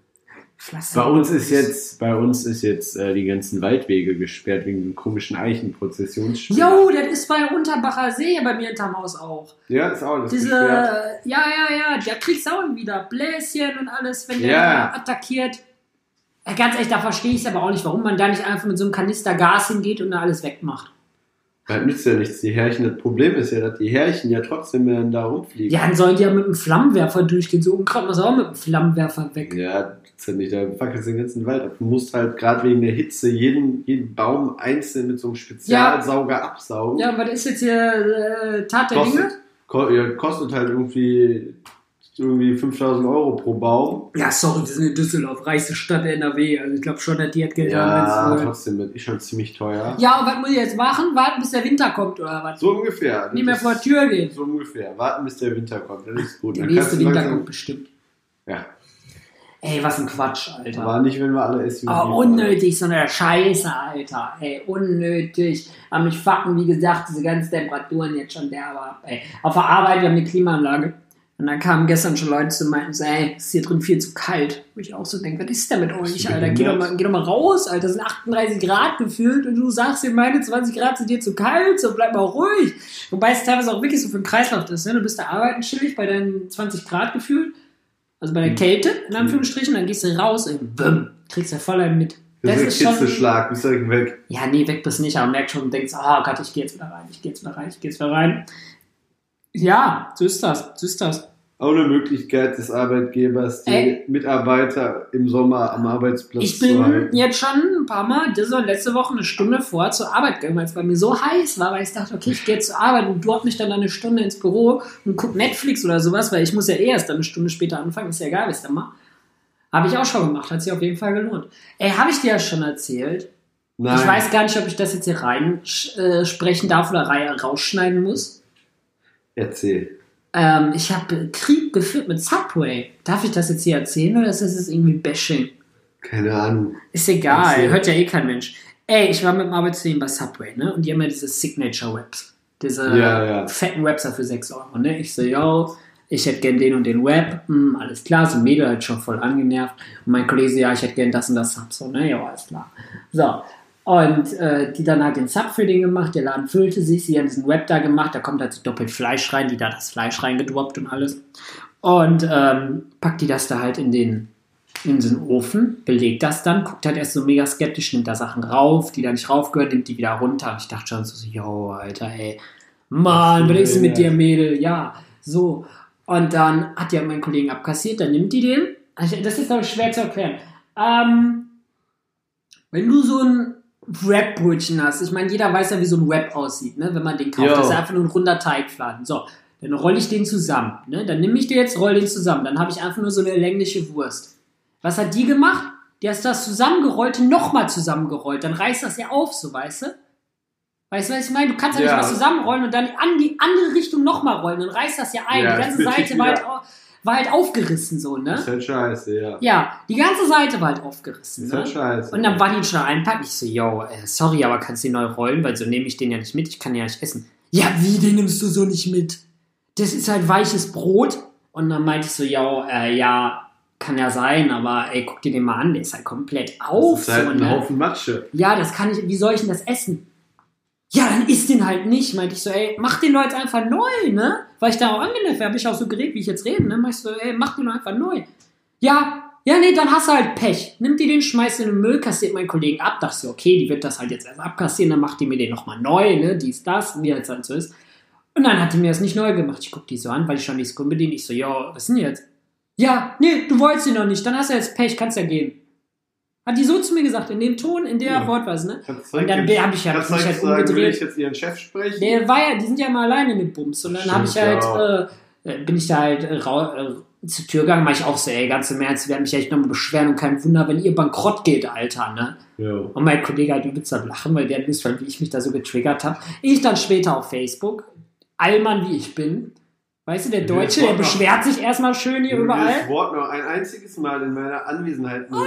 Pflaster Bei uns ist jetzt, bei uns ist jetzt äh, die ganzen Waldwege gesperrt wegen dem komischen Eichenprozessionsschild. Jo, das ist bei Unterbacher See bei mir hinterm Haus auch. Ja, ist auch das Diese, gesperrt. ja, ja, ja, der kriegst auch wieder Bläschen und alles, wenn der Ja. attackiert. Ja, ganz ehrlich, da verstehe ich es aber auch nicht, warum man da nicht einfach mit so einem Kanister Gas hingeht und da alles wegmacht. Das nützt ja nichts, die Härchen. Das Problem ist ja, dass die Härchen ja trotzdem dann da rumfliegen. Ja, dann sollen die ja mit einem Flammenwerfer durchgehen. So Unkraut muss auch mit einem Flammenwerfer weg. Ja, das ist ja nicht, da fackelst den ganzen Wald ab. Du musst halt gerade wegen der Hitze jeden, jeden Baum einzeln mit so einem Spezialsauger absaugen. Ja, aber das ist jetzt hier äh, Tat der Dinge. kostet, ko ja, kostet halt irgendwie, irgendwie 5000 Euro pro Baum. Ja, sorry, wir sind in Düsseldorf, reichste Stadt der NRW. Also ich glaube schon, dass die hat Geld Ja, haben, trotzdem, das ist schon ziemlich teuer. Ja, und was muss ich jetzt machen? Warten, bis der Winter kommt oder was? So ungefähr. Nicht mehr vor die Tür gehen. So ungefähr. Warten, bis der Winter kommt. Das ist gut. Der Dann nächste Winter langsam- kommt bestimmt. Ja, Ey, was ein Quatsch, Alter. aber nicht, wenn wir alle SUV fahren. unnötig, so eine Scheiße, Alter. Ey, unnötig. Aber mich fucken, wie gesagt, diese ganzen Temperaturen jetzt schon derbe ab. Ey, auf der Arbeit, wir haben eine Klimaanlage. Und dann kamen gestern schon Leute zu mir und so, ey, es ist hier drin viel zu kalt. Wo ich auch so denke, was ist denn mit euch, Alter? Geh doch, mal, geh doch mal raus, Alter. Es sind 38 Grad gefühlt und du sagst dir, meine 20 Grad sind dir zu kalt, so bleib mal ruhig. Wobei es teilweise auch wirklich so für den Kreislauf ist, ne? Du bist da arbeiten chillig bei deinen 20 Grad gefühlt. Also bei der Mhm. Kälte, in Anführungsstrichen, dann gehst du raus, ey, bumm, kriegst ja voll einen mit. Das, ist ein. Kitzelschlag, bist direkt weg. Ja, nee, weg bist nicht, aber merkst schon und denkst, ah Gott, ich gehe jetzt wieder rein, ich gehe jetzt wieder rein, ich gehe jetzt wieder rein. Ja, so ist das, so ist das. Auch eine Möglichkeit des Arbeitgebers, die Ey. Mitarbeiter im Sommer am Arbeitsplatz Ich zu bin halten. jetzt schon ein paar Mal diese und letzte Woche eine Stunde vorher zur Arbeit gegangen, weil es bei mir so heiß war, weil ich dachte, okay, ich gehe zur Arbeit und dort mich dann eine Stunde ins Büro und guck Netflix oder sowas, weil ich muss ja eh erst dann eine Stunde später anfangen, ist ja egal, wisst ihr mal. Habe ich auch schon gemacht, hat sich auf jeden Fall gelohnt. Ey, habe ich dir ja schon erzählt, Nein. Ich weiß gar nicht, ob ich das jetzt hier rein äh, darf oder rausschneiden muss. Erzähl. Ähm, ich habe Krieg geführt mit Subway. Darf ich das jetzt hier erzählen oder ist das irgendwie Bashing? Keine Ahnung. Ist egal, Erzähl. hört ja eh kein Mensch. Ey, ich war mit dem Arbeitsleben bei Subway, ne? Und die haben ja diese Signature-Webs. Diese Ja, ja. fetten Webs für 6 Euro, ne? Ich so, yo, ich hätte gern den und den Web. Hm, alles klar, so ein Mädel hat schon voll angenervt. Und mein Kollege so, ja, ich hätte gern das und das Sub. So, ne? Ja, alles klar. So. Und äh, die dann halt den Sub für den gemacht, der Laden füllte sich, sie haben diesen Web da gemacht, da kommt halt so doppelt Fleisch rein, die da das Fleisch reingedroppt und alles. Und ähm, packt die das da halt in den in so einen Ofen, belegt das dann, guckt halt erst so mega skeptisch, nimmt da Sachen rauf, die da nicht raufgehören, nimmt die wieder runter. Und ich dachte schon so, yo, Alter, ey, Mann, was ist mit dir, Mädel? Ja, so. Und dann hat ja mein Kollegen abkassiert, dann nimmt die den. Also, Das ist aber schwer zu erklären. Ähm, wenn du so ein Wrap-Brötchen hast, ich meine, jeder weiß ja, wie so ein Wrap aussieht, ne? wenn man den kauft. Jo. Das ist einfach nur ein runder Teigfladen. So, dann rolle ich den zusammen. Ne? Dann nehme ich den jetzt, roll den zusammen. Dann habe ich einfach nur so eine längliche Wurst. Was hat die gemacht? Die hat das zusammengerollte nochmal zusammengerollt. Dann reißt das ja auf, so weißt du? Weißt du, was ich meine? Du kannst ja, Ja. nicht was zusammenrollen und dann an die andere Richtung nochmal rollen. Dann reißt das ja ein. Ja, die ganze Seite war halt, wieder- au- war halt aufgerissen, so, ne? Ist halt scheiße, ja. Ja, die ganze Seite war halt aufgerissen. Ist Ne? halt scheiße. Und dann war die schon einpacken. Ich so, yo, äh, sorry, aber kannst du den neu rollen? Weil so nehme ich den ja nicht mit. Ich kann den ja nicht essen. Ja, wie, den nimmst du so nicht mit? Das ist halt weiches Brot. Und dann meinte ich so, yo, äh, ja, kann ja sein, aber ey, guck dir den mal an. Der ist halt komplett auf. das ist halt so, ein ne? Haufen Matsche. Ja, das kann ich, wie soll ich denn das essen? Ja, dann isst den halt nicht. Meinte ich so, ey, mach den doch jetzt einfach neu, ne? Weil ich da auch angenervt habe, ich auch so geredet, wie ich jetzt rede, ne? Mach ich so, ey, mach den doch einfach neu. Ja, ja, nee, dann hast du halt Pech. Nimm dir den, schmeiß in den Müll, kassiert meinen Kollegen ab. Dachte so, okay, die wird das halt jetzt erst abkassieren, dann macht die mir den nochmal neu, ne? Dies, das, wie halt so ist. Und dann hat die mir das nicht neu gemacht. Ich guck die so an, weil ich schon die Sekunde bediene. Ich so, ja, was denn jetzt? Ja, nee, du wolltest ihn noch nicht. Dann hast du jetzt Pech, kannst ja gehen. Hat die so zu mir gesagt, in dem Ton, in der Ja. Wortweise, ne? Und dann direkt- hab ich ja kannst mich halt sagen, will umgedreht. ich jetzt ihren Chef sprechen? Der war ja, die sind ja immer alleine mit Bums. Und dann habe ich halt, äh, äh, bin ich da halt äh, äh, zur Tür gegangen, mach ich auch so, ey, ganz im Ernst, die werden mich echt nochmal beschweren und kein Wunder, wenn ihr bankrott geht, Alter, ne? Ja. Und mein Kollege hat übelst am Lachen, weil der wisst, wie ich mich da so getriggert habe. Ich dann später auf Facebook, Allmann wie ich bin, weißt du, der Ja, Deutsche, das der Wort noch- beschwert sich erstmal schön hier überall. das Wort noch ein einziges Mal in meiner Anwesenheit nimmst,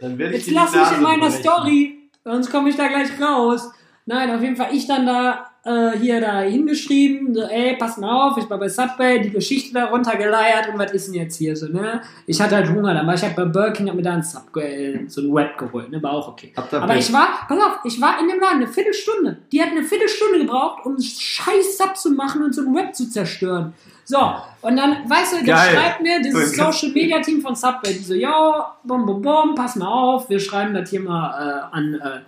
dann werde ich Jetzt lass mich in meiner brechen. Story, sonst komme ich da gleich raus. Nein, auf jeden Fall ich dann da äh, hier da hingeschrieben, so, ey, pass mal auf, ich war bei Subway, die Geschichte da runtergeleiert und was ist denn jetzt hier so, ne? Ich hatte halt Hunger, dann war ich halt bei Burger King, hab mir da ein Sub, äh, so ein Web geholt, ne? War auch okay. Aber ich war, pass auf, ich war in dem Laden eine Viertelstunde. Die hat eine Viertelstunde gebraucht, um scheiß Sub zu machen und so ein Web zu zerstören. So, und dann, weißt du, dann Geil. schreibt mir dieses Social Media Team von Subway, die so, yo, bum, bum, bum, pass mal auf, wir schreiben das hier mal äh, an, äh,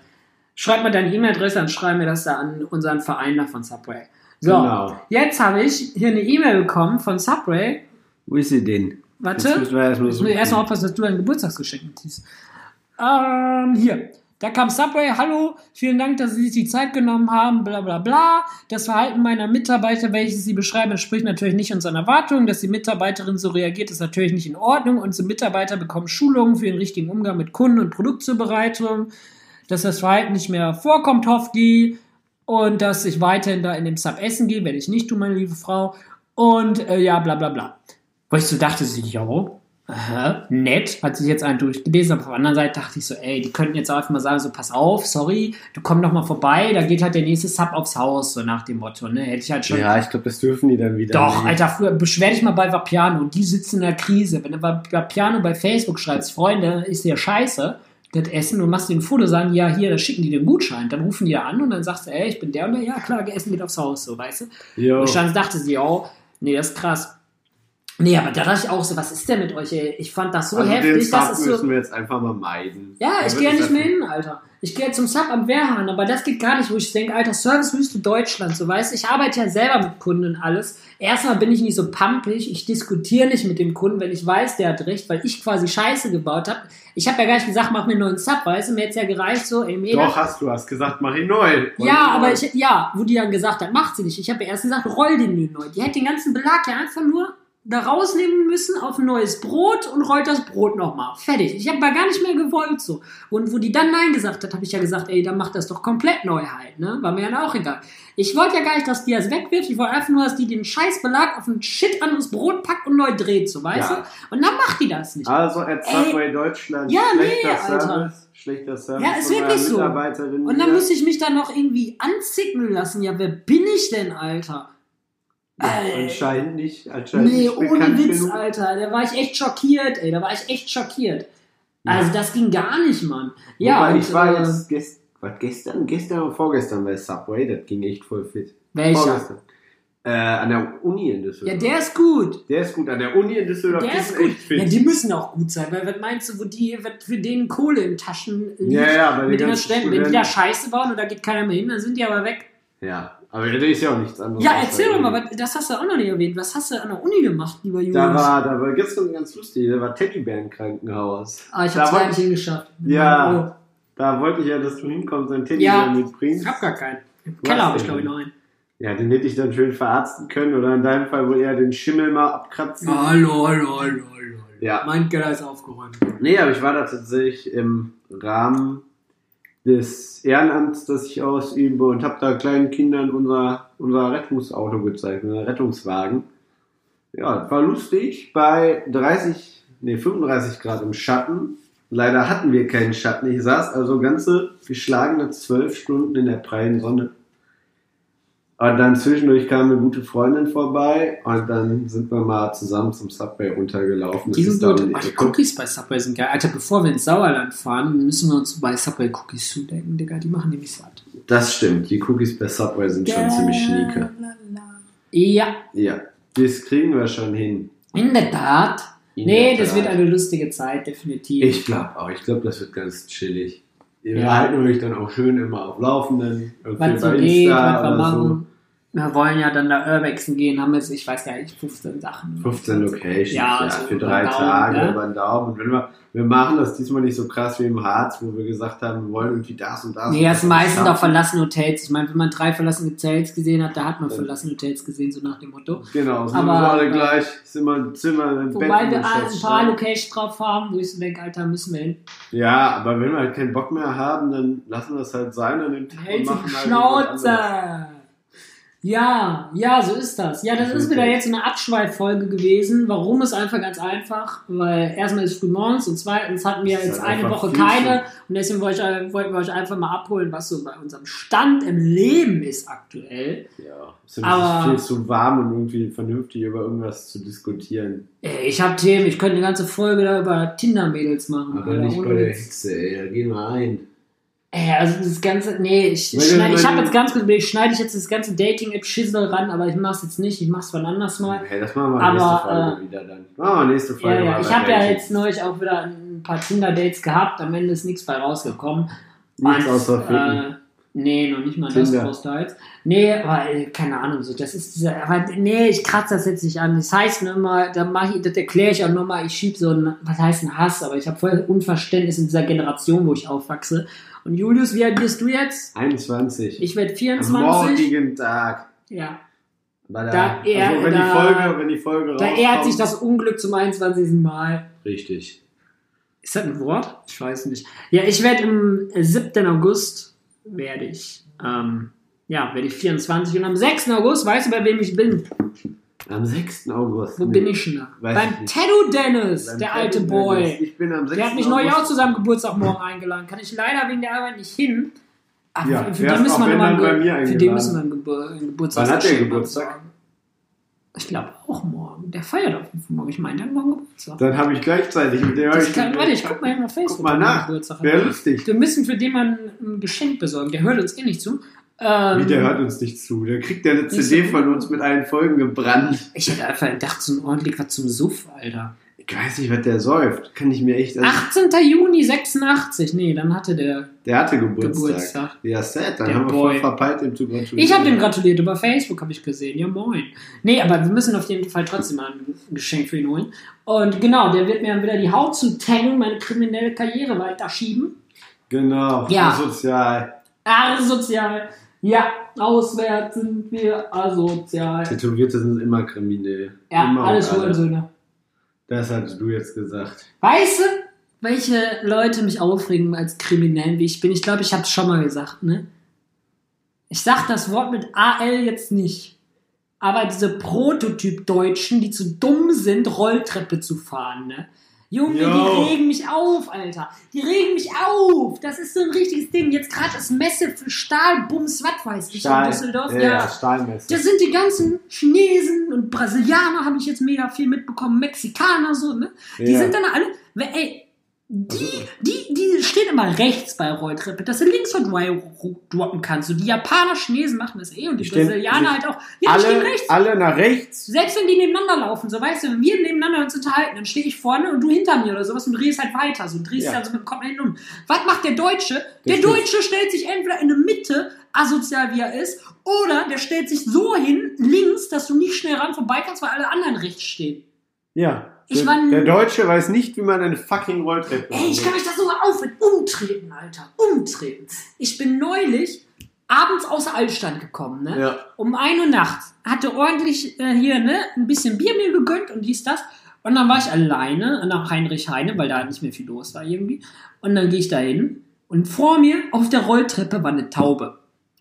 schreib mal deine E-Mail-Adresse, dann schreiben wir das da an unseren Verein da von Subway. So, Genau. jetzt habe ich hier eine E-Mail bekommen von Subway. Wo ist sie denn? Warte. Jetzt müssen wir erstmal erstmal aufpassen, dass du dein Geburtstagsgeschenk nicht siehst. Ähm, hier. Da kam Subway, hallo, vielen Dank, dass Sie sich die Zeit genommen haben, bla bla bla. Das Verhalten meiner Mitarbeiter, welches Sie beschreiben, entspricht natürlich nicht unseren Erwartungen. Dass die Mitarbeiterin so reagiert, ist natürlich nicht in Ordnung. Unsere Mitarbeiter bekommen Schulungen für den richtigen Umgang mit Kunden und Produktzubereitung. Dass das Verhalten nicht mehr vorkommt, hofft die. Und dass ich weiterhin da in dem Sub essen gehe, werde ich nicht tun, meine liebe Frau. Und äh, ja, bla bla bla. Weil ich so dachte, so, jo, aha, nett, hat sich jetzt einen durchgelesen, aber auf der anderen Seite dachte ich so, ey, die könnten jetzt auch einfach mal sagen, so, pass auf, sorry, du komm doch mal vorbei, da geht halt der nächste Sub aufs Haus, so nach dem Motto, ne, hätte ich halt schon, Ja, ich glaube, das dürfen die dann wieder. doch, nicht. Alter, früher, beschwer dich mal bei Vapiano, die sitzen in der Krise, wenn du bei Vapiano bei Facebook schreibst, Freunde, ist dir scheiße, das Essen, und machst dir ein Foto, sagen, ja, hier, da schicken die den Gutschein, dann rufen die da an und dann sagst du, ey, ich bin der und der, ja, klar, Essen geht aufs Haus, so, weißt du, Jo. und dann dachte sie, oh, nee, das ist krass. Nee, aber da dachte ich auch so, was ist denn mit euch, ey? Ich fand das so also den heftig, Sub das ist so. müssen wir jetzt einfach mal meiden. Ja, ich wird gehe ja nicht mehr hin, Alter. Ich gehe zum Sub am Wehrhahn, aber das geht gar nicht, wo ich denke, Alter, Servicewüste Deutschland, so weißt ich arbeite ja selber mit Kunden und alles. Erstmal bin ich nicht so pampig, ich diskutiere nicht mit dem Kunden, wenn ich weiß, der hat recht, weil ich quasi Scheiße gebaut habe. Ich habe ja gar nicht gesagt, mach mir einen neuen Sub, weißt du, mir hätte ja gereicht, so, ey, mega. Doch, hast du hast gesagt, mach ihn neu. Und- Ja, aber ich, ja, wo die dann gesagt hat, macht sie nicht. Ich habe ja erst gesagt, roll den den neu. Die hätte den ganzen Belag ja einfach nur da rausnehmen müssen auf ein neues Brot und rollt das Brot nochmal. Fertig. Ich habe da gar nicht mehr gewollt so. Und wo die dann Nein gesagt hat, habe ich ja gesagt, ey, dann macht das doch komplett neu halt, ne? War mir dann auch egal. Ich wollte ja gar nicht, dass die das wegwirft. Ich wollte einfach nur, dass die den Scheißbelag auf ein Shit anderes Brot packt und neu dreht, so, weißt Ja. du? Und dann macht die das nicht. Also at Ey. Subway Deutschland Ja, nee, schlechter Alter. Service, schlechter Service Ja, ist wirklich so. Und dann muss ich mich dann noch irgendwie anzicken lassen. Ja, wer bin ich denn, Alter? Ja, anscheinend nicht. Anscheinend Nee, nicht ohne Witz, genug. Alter. Da war ich echt schockiert, ey. Da war ich echt schockiert. Also, das ging gar nicht, Mann. Ja, Wobei, und, ich war äh, jetzt gest, was, gestern, gestern oder vorgestern bei Subway, das ging echt voll fit. Welcher? Vorgestern. Äh, an der Uni in Düsseldorf. Ja, der ist gut. Der ist gut. An der Uni in Düsseldorf Der ist gut. Ja, die müssen auch gut sein, weil was meinst du, wo die, was für denen Kohle in Taschen liegt, Ja, ja, den mit den Studenten, wenn die da. Scheiße bauen und da geht keiner mehr hin, dann sind die aber weg. Ja, aber der ist ja auch nichts anderes. Ja, erzähl doch mal, das hast du auch noch nicht erwähnt. Was hast du an der Uni gemacht, lieber Julius? Da war, da war gestern ganz lustig, da war Teddybären-Krankenhaus. ah, ich hab's gar nicht hingeschafft. Ja. Da wollte ich ja, dass du hinkommst, dein Teddybär Ja, mitbringst. Ich hab gar keinen. Im Keller habe ich, glaube ich, noch einen. Ja, den hätte ich dann schön verarzten können oder in deinem Fall wohl eher den Schimmel mal abkratzen. Hallo, hallo, hallo, hallo. Ja. Mein Keller ist aufgeräumt. Nee, aber ich war da tatsächlich im Rahmen des Ehrenamts, das ich ausübe und habe da kleinen Kindern unser, unser Rettungsauto gezeigt, unser Rettungswagen. Ja, war lustig bei 30, nee, 35 Grad im Schatten. Leider hatten wir keinen Schatten. Ich saß also ganze geschlagene zwölf Stunden in der prallen Sonne. Und dann zwischendurch kam eine gute Freundin vorbei und dann sind wir mal zusammen zum Subway runtergelaufen. Die Das sind gut. die Ach, die. Cookies bei Subway sind geil. Alter, bevor wir ins Sauerland fahren, müssen wir uns bei Subway Cookies zudecken, Digga. Die machen nämlich satt. Das stimmt, die Cookies bei Subway sind schon ziemlich schnieke. Ja, Ja, das kriegen wir schon hin. in der Tat. In nee, der das Tat. wird eine lustige Zeit, definitiv. Ich glaube auch, ich glaube, das wird ganz chillig. Wir Ja. halten euch dann auch schön immer auf Laufenden. irgendwie was so bei geht, Insta was wir oder machen. Wir wollen ja dann da Urbexen gehen, haben jetzt, ich weiß gar nicht, 15 Sachen. 15 Locations, Ja, ja, so für über drei Daumen, Tage ne? über den Daumen. Und wenn wir, wir machen das diesmal nicht so krass wie im Harz, wo wir gesagt haben, wir wollen irgendwie das und das. Nee, und das sind meistens auch verlassene Hotels. Ich meine, wenn man drei verlassene Hotels gesehen hat, da hat man verlassene Hotels gesehen, so nach dem Motto. Genau, sind Aber, wir alle äh, gleich, ist immer ein Zimmer, ein Bett Wobei und wir ein paar. Locations drauf haben, wo ich so denke, Alter, müssen wir hin. Ja, aber wenn wir halt keinen Bock mehr haben, dann lassen wir es halt sein und du machen halt. Schnauze! Ja, ja, so ist das. Ja, das ist wieder jetzt eine Abschweiffolge gewesen. Warum ist einfach ganz einfach? Weil erstmal ist früh morgens und zweitens hatten wir jetzt halt eine Woche keine und deswegen wollte ich, wollten wir euch einfach mal abholen, was so bei unserem Stand im Leben ist aktuell. Ja, es ist Aber- viel zu warm und irgendwie vernünftig über irgendwas zu diskutieren. Ey, Ich habe Themen, ich könnte eine ganze Folge da über Tinder-Mädels machen. Aber nicht bei der. Hexe, ey, da gehen wir ein. Ey, also das ganze, nee, ich, ich, schneid, ich habe jetzt ganz kurz, ich schneide ich jetzt das ganze Dating-App-Schissel ran, aber ich mach's jetzt nicht, ich mach's wann anders mal. Hey, das machen wir Aber, nächste Folge äh, wieder dann. Machen wir nächste Ja, Folge ja, mal ich habe ja jetzt neulich auch wieder ein paar Tinder-Dates gehabt, am Ende ist nichts bei rausgekommen. Nichts außer Ficken. äh, Nee, noch nicht mal das Tinder. großteils. Nee, aber äh, keine Ahnung, so, das ist dieser, aber nee, ich kratze das jetzt nicht an. Das heißt nur immer, da mache ich, das erkläre ich auch nochmal, ich schiebe so ein, was heißt ein Hass, aber ich habe voll Unverständnis in dieser Generation, wo ich aufwachse. Und Julius, wie alt bist du jetzt? 21. Ich werde Am 24. morgigen Tag. Ja. Bei der, Da er- also wenn, da- die Folge, wenn die Folge Da ehrt sich das Unglück zum 21. Mal. Richtig. Ist das ein Wort? Ich weiß nicht. Ja, ich werde im 7. August werde ich, ähm, ja, werde ich 24 und am 6. August, weißt du, bei wem ich bin? Am 6. August. Wo Nee. bin ich denn da? Beim. Tattoo Dennis, Beim der Teddy alte Dennis. Boy. Ich bin am 6. Der hat mich neu August. auch zu seinem Geburtstag morgen eingeladen. Kann ich leider wegen der Arbeit nicht hin. Aber Ja, für, den müssen wir wenn noch mal dann bei mir für den müssen wir ein Gebur ein Geburtstag Wann hat der Geburtstag? Ich glaube auch morgen. Der feiert auf jeden Fall morgen. Ich meine, der hat morgen Geburtstag. Dann habe ich gleichzeitig mit dem. Das kann, warte, ich guck mal eben auf Facebook. Guck mal nach. Wäre lustig. Wir müssen für den mal ein Geschenk besorgen. Der hört uns eh nicht zu. Ähm, Wie, der hört uns nicht zu. Der kriegt ja eine CD so. von uns mit allen Folgen gebrannt. Ich hätte einfach gedacht, so ein ordentlich was zum Suff, Alter. Ich weiß nicht, was der säuft. Kann ich mir echt. Also, 18. Juni 86. Nee, dann hatte der der hatte Geburtstag. Geburtstag. Ja, sad. Dann Der haben wir Boy. voll verpeilt, ihm zu gratulieren. Ich habe dem gratuliert, über Facebook habe ich gesehen. Ja, moin. Nee, aber wir müssen auf jeden Fall trotzdem mal ein Geschenk für ihn holen. Und genau, der wird mir dann wieder die Haut zu taggen, meine kriminelle Karriere weiterschieben. Genau. Ja. Sozial. Asozial. Ja, auswärts sind wir asozial. Tätowierte sind immer kriminell. Ja, immer alles alle. Hurensöhne. Das hattest du jetzt gesagt. Weißt du, welche Leute mich aufregen als kriminell, wie ich bin? Ich glaube, ich habe es schon mal gesagt, ne? Ich sag das Wort mit AL jetzt nicht. Aber diese Prototyp-Deutschen, die zu dumm sind, Rolltreppe zu fahren, ne? Junge, Jo. die regen mich auf, Alter. Die regen mich auf. Das ist so ein richtiges Ding. Jetzt gerade ist Messe für Stahl, Bums, was weiß ich, in Düsseldorf. ja, ja, Stahlmesser. Das sind die ganzen Chinesen und Brasilianer, habe ich jetzt mega viel mitbekommen, Mexikaner so, ne? Die Ja. sind dann alle, ey, die, die, die stehen immer rechts bei Rolltreppe, dass du links und right droppen kannst. So die Japaner, Chinesen machen das eh und die, Die Brasilianer halt auch. Ja, die stehen alle, rechts. alle nach rechts. Selbst wenn die nebeneinander laufen, so weißt du, wenn wir nebeneinander uns unterhalten, dann stehe ich vorne und du hinter mir oder sowas und drehst halt weiter. So drehst Ja. dann so mit dem Kopf nach hinten um. Was macht der Deutsche? Der, Der Deutsche stellt sich entweder in der Mitte, asozial wie er ist, oder der stellt sich so hin, links, dass du nicht schnell ran vorbei kannst, weil alle anderen rechts stehen. Ja. Ich der, war- der Deutsche weiß nicht, wie man eine fucking Rolltreppe Ey, ich kann mich da sogar auf mit umtreten, Alter. Umtreten. Ich bin neulich abends außer Altstand gekommen, ne? Ja. um 1 Uhr nachts. Hatte ordentlich äh, hier ne, ein bisschen Bier mir gegönnt und dies, das. Und dann war ich alleine nach Heinrich Heine, weil da nicht mehr viel los war irgendwie. Und dann gehe ich da hin und vor mir auf der Rolltreppe war eine Taube.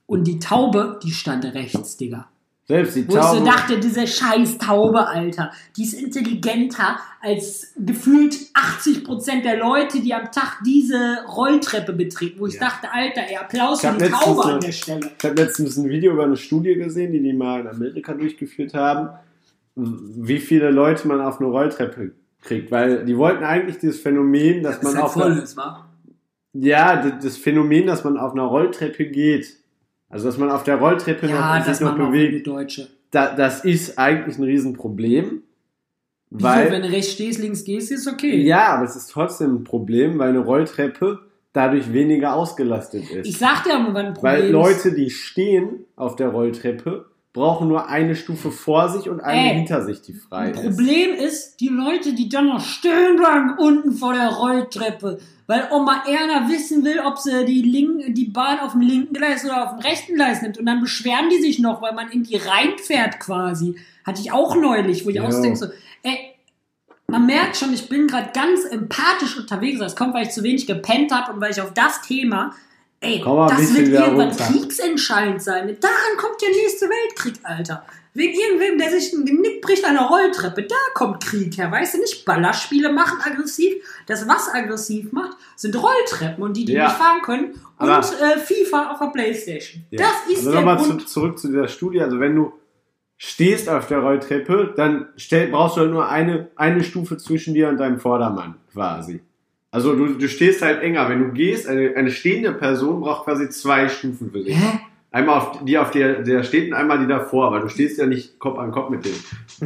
Und die Taube, die stand rechts, Digga. Selbst die Wo ich so Taube. dachte, diese scheiß Taube, Alter, die ist intelligenter als gefühlt 80% der Leute, die am Tag diese Rolltreppe betreten. Wo ich Ja. dachte, Alter, ey, Applaus für die Taube so- an der Stelle. Ich habe letztens ein Video über eine Studie gesehen, die die mal in Amerika durchgeführt haben, wie viele Leute man auf eine Rolltreppe kriegt. Weil die wollten eigentlich dieses Phänomen, dass man auf einer, ist, wa? ja, das Phänomen, dass man auf einer Rolltreppe geht. Also dass man auf der Rolltreppe Ja, noch, das sich noch bewegt. Da, das ist eigentlich ein Riesenproblem. Wieso, Weil, wenn du rechts stehst, links gehst, ist okay. ja, aber es ist trotzdem ein Problem, weil eine Rolltreppe dadurch weniger ausgelastet ist. Ich sag dir mal, ein Problem Weil. Leute, die stehen auf der Rolltreppe, brauchen nur eine Stufe vor sich und eine Ey, hinter sich, die frei ist. Problem ist, die Leute, die dann noch stehen bleiben unten vor der Rolltreppe, weil Oma Erna wissen will, ob sie die, Link, die Bahn auf dem linken Gleis oder auf dem rechten Gleis nimmt. Und dann beschweren die sich noch, weil man in die reinfährt quasi. Hatte ich auch neulich, wo ich Ja. auch so denke, so, ey, man merkt schon, ich bin gerade ganz empathisch unterwegs. Das kommt, weil ich zu wenig gepennt habe und weil ich auf das Thema, ey, das wird irgendwann runter. kriegsentscheidend sein. Daran kommt der nächste Weltkrieg, Alter. Wegen irgendwem, der sich ein Genick bricht an der Rolltreppe. Da kommt Krieg her. Weißt du nicht? Ballerspiele machen aggressiv. Das, was aggressiv macht, sind Rolltreppen und die, die Ja. nicht fahren können. Und Aber- äh, FIFA auf der Playstation. Ja. Das ist also der nochmal zu, zurück zu dieser Studie. Also wenn du stehst auf der Rolltreppe, dann stell, brauchst du halt nur eine, eine Stufe zwischen dir und deinem Vordermann quasi. Also du, du stehst halt enger. Wenn du gehst, eine, eine stehende Person braucht quasi zwei Stufen für sich. Hä? Einmal auf die, auf der, der steht und einmal die davor, aber du stehst ja nicht Kopf an Kopf mit dem.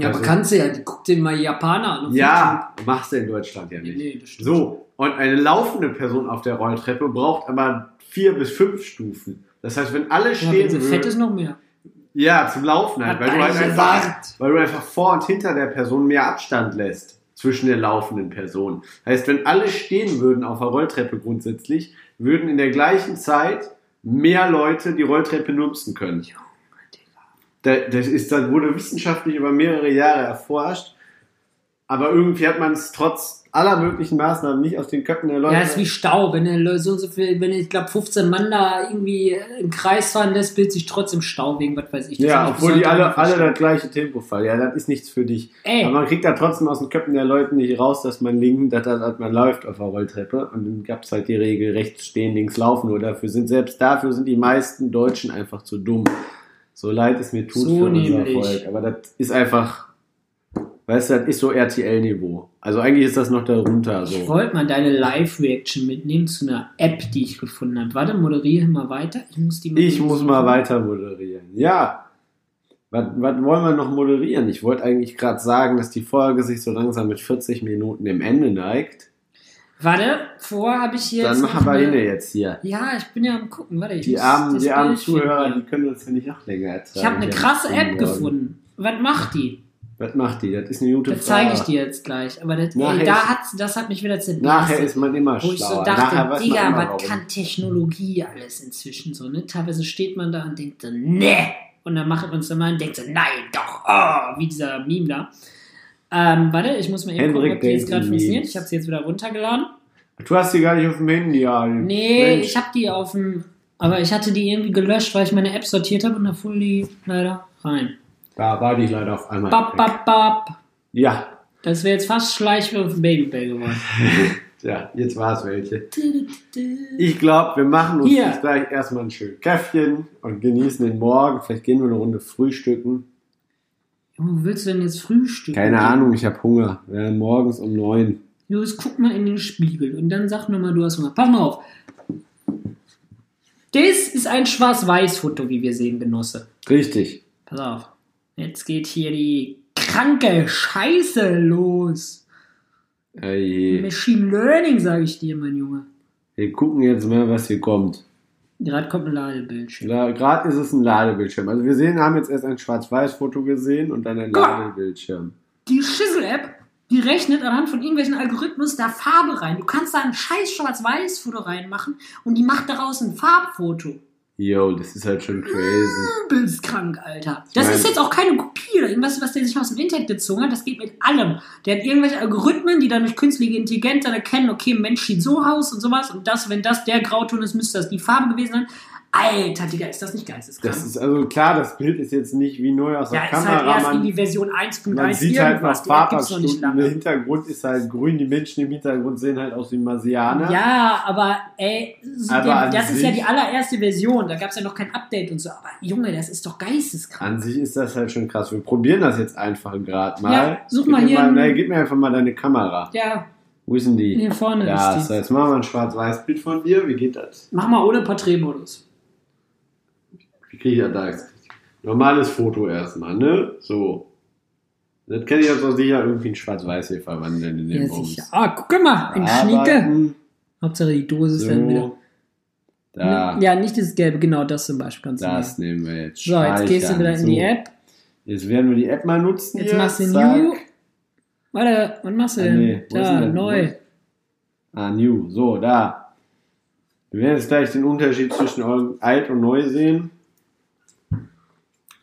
Ja, aber kannst du ja. Guck dir mal Japaner an. Ja, machst du in Deutschland ja nicht. Nee, das stimmt. So, und eine laufende Person auf der Rolltreppe braucht aber vier bis fünf Stufen. Das heißt, wenn alle Ja, stehen wenn sie fett ist, noch mehr. ja, zum Laufen halt, weil du halt einfach, weil du einfach vor und hinter der Person mehr Abstand lässt zwischen der laufenden Person. Heißt, wenn alle stehen würden auf der Rolltreppe grundsätzlich, würden in der gleichen Zeit mehr Leute die Rolltreppe nutzen können. Da- Das, ist, das wurde wissenschaftlich über mehrere Jahre erforscht, aber irgendwie hat man es trotz aller möglichen Maßnahmen nicht aus den Köpfen der Leute. Ja, ist wie Stau. Wenn er so so viel, wenn ich glaube 15 Mann da irgendwie im Kreis fahren lässt, bildet sich trotzdem Stau wegen was weiß ich. Das ja, obwohl die alle, alle das gleiche Tempo fahren. Ja, das ist nichts für dich. Ey. Aber man kriegt da trotzdem aus den Köpfen der Leute nicht raus, dass man linken, dass, dass man läuft auf der Rolltreppe. Und dann gab es halt die Regel rechts stehen, links laufen. Nur dafür sind, selbst dafür sind die meisten Deutschen einfach zu dumm. So leid es mir tut So für unser. Volk. Aber das ist einfach, weißt du, das ist so RTL-Niveau. Also eigentlich ist das noch darunter so. Ich wollte mal deine Live-Reaction mitnehmen zu einer App, die ich gefunden habe. Warte, moderiere mal weiter. Ich muss die Ich muss mal weiter moderieren. Ja. Was, was wollen wir noch moderieren? Ich wollte eigentlich gerade sagen, dass die Folge sich so langsam mit 40 Minuten dem Ende neigt. Warte, vorher habe ich hier Dann machen wir eine- inne jetzt hier. Ja, ich bin ja am gucken. Warte, ich Die muss armen, das die armen. Zuhörer, die können uns ja nicht noch länger ertragen. Ich habe eine krasse App gefunden. Was macht die? Was macht die? Das ist eine gute Das zeige ich Frage. dir jetzt gleich. Aber das, ey, da ist- hat, das hat mich wieder zerbissen. Nachher ist man immer Wo ich so schlauer. dachte, Nachher Digga, was warum. kann Technologie alles inzwischen so, ne? Teilweise steht man da und denkt so, ne! Und dann macht man es immer und denkt so, nein, doch, oh, wie dieser Meme da. Ähm, warte, ich muss mal eben Hendrik gucken, ob die jetzt gerade funktioniert. Ich habe sie jetzt wieder runtergeladen. Du hast die gar nicht auf dem Handy, ja. Nee, Mensch. ich habe die auf dem, aber ich hatte die irgendwie gelöscht, weil ich meine App sortiert habe und da fuhr die leider rein. Da war die leider auf einmal. Bap, bap, bap. Ja, Das wäre jetzt fast Schleichwürfe auf Babybell geworden. ja, jetzt war es welche. Ich glaube, wir machen uns Hier. jetzt gleich erstmal ein schönes Käffchen und genießen den Morgen. Vielleicht gehen wir eine Runde frühstücken. Wo willst du denn jetzt frühstücken? Keine Ahnung, ich habe Hunger. Wir werden morgens um neun. Los, guck mal in den Spiegel und dann sag nochmal, du hast Hunger. Pass mal auf. Das ist ein Schwarz-Weiß-Foto, wie wir sehen, Genosse. Richtig. Pass auf. Jetzt geht hier die kranke Scheiße los. Ey, Machine Learning, sage ich dir, mein Junge. wir gucken jetzt mal, was hier kommt. Gerade kommt ein Ladebildschirm. Da- Gerade ist es ein Ladebildschirm. Also wir sehen, haben jetzt erst ein Schwarz-Weiß-Foto gesehen und dann ein Guck. Ladebildschirm. Die Schissel-App, die rechnet anhand von irgendwelchen Algorithmus da Farbe rein. Du kannst da ein scheiß Schwarz-Weiß-Foto reinmachen und die macht daraus ein Farbfoto. Yo, das ist halt schon crazy. Übelst krank, Alter. Das mein- ist jetzt auch keine Kopie oder irgendwas, was der sich aus dem Internet gezogen hat. Das geht mit allem. Der hat irgendwelche Algorithmen, die dann durch künstliche Intelligenz dann erkennen, okay, ein Mensch sieht so aus und sowas. Und das, wenn das der Grauton ist, müsste das die Farbe gewesen sein. Alter, Digga, ist das nicht geisteskrank? Das ist also klar, das Bild ist jetzt nicht wie neu aus der ja, ist halt Kamera. erst man, irgendwie Version 1.1 man sieht halt noch. Die Farbabstunden. Der. Hintergrund ist halt grün. Die Menschen im Hintergrund sehen halt aus wie Marsianer. Ja, aber ey, so Aber an das ist ja die allererste Version. Da gab es ja noch kein Update und so. Aber Junge, das ist doch geisteskrank. An sich ist das halt schon krass. Wir probieren das jetzt einfach gerade mal. Ja, such Gib mal hier Mal, nee, gib mir einfach mal deine Kamera. Ja, Wo ist denn die? hier vorne Ja, ist die. jetzt machen wir ein Schwarz-Weiß-Bild von dir. Wie geht das? Mach mal ohne Porträtmodus. Kriege ich das da? Normales Foto erstmal, ne? So. Das kann ich jetzt auch sicher irgendwie in Schwarz-Weiß hier verwandeln in dem Ja, Bums. sicher. Ah, guck mal, ein Schnieke. Hauptsache die Dose ist dann wieder. So. Da. Ja, nicht dieses gelbe, genau das zum Beispiel kannst du Das nehmen. wir jetzt. So, jetzt gehst du wieder in die So. App. Jetzt werden wir die App mal nutzen. Jetzt hier. machst du. New. Warte, was machst du Ah, denn? nee, wo ist da, denn das? neu. Ah, New. So, da. Wir werden jetzt gleich den Unterschied zwischen alt und neu sehen.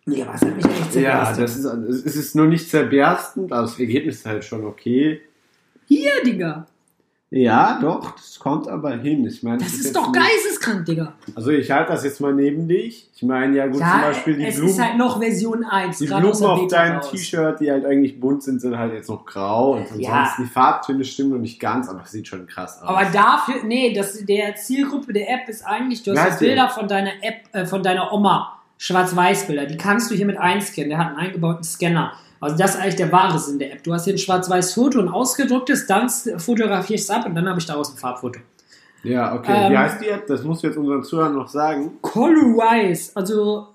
Ja, was hat mich Ja, zerbersten. das ist, es ist nur nicht zerberstend, aber das Ergebnis ist halt schon okay. Hier, Digga. Ja, doch, das kommt aber hin. Ich meine, Das ist jetzt doch geisteskrank, Digga. Also ich halte das jetzt mal neben dich. Ich meine, ja gut, zum Ja, Beispiel die es Blumen, ist halt noch Version 1. die Blumen auf deinem. T-Shirt, die halt eigentlich bunt sind, sind halt jetzt noch grau. Und ansonsten Ja. die Farbtöne stimmen noch nicht ganz, aber es sieht schon krass aus. Aber dafür, nee, das, der Zielgruppe der App ist eigentlich, du hast? Bilder von deiner App, äh, von deiner Oma, Schwarz-Weiß-Bilder, die kannst du hier mit einscannen, der hat einen eingebauten Scanner. Also das ist eigentlich der wahre Sinn der App. Du hast hier ein Schwarz-Weiß-Foto, ein ausgedrucktes, dann fotografierst du ab und dann habe ich daraus ein Farbfoto. ja, okay. Wie Ähm, heißt die App? Das musst du jetzt unseren Zuhörern noch sagen. Colorize, also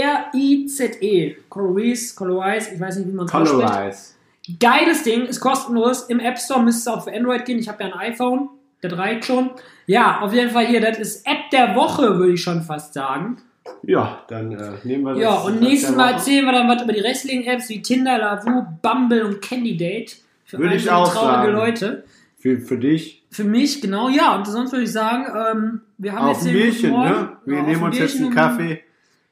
C-O-L-O-R-I-Z-E. Colorize, Colorize, ich weiß nicht, wie man es ausspricht. Colorize. Geiles Ding, ist kostenlos. Im App Store müsste es auch für Android gehen. Ich habe ja ein iPhone, der reicht schon. Ja, auf jeden Fall hier, das ist App der Woche, würde ich schon fast sagen. Ja, dann äh, nehmen wir das. Ja, und das nächstes Mal erzählen wir dann was über die Wrestling-Apps wie Tinder, Lavu, Bumble und Candidate. Für Würde ich auch traurige sagen. Leute. Für, für dich. Für mich, genau, ja. Und sonst würde ich sagen, ähm, wir haben Auf jetzt ein den Bierchen, ne? Wir Ja, auf nehmen uns jetzt einen Kaffee.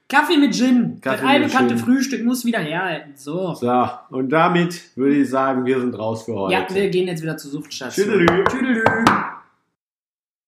Kaffee mit Gin. Kaffee das allbekannte. Frühstück muss wieder herhalten. So. So, und damit würde ich sagen, wir sind raus für heute. Ja, wir gehen jetzt wieder zur Suchtstation. Tschüdelü. Tschüdelü.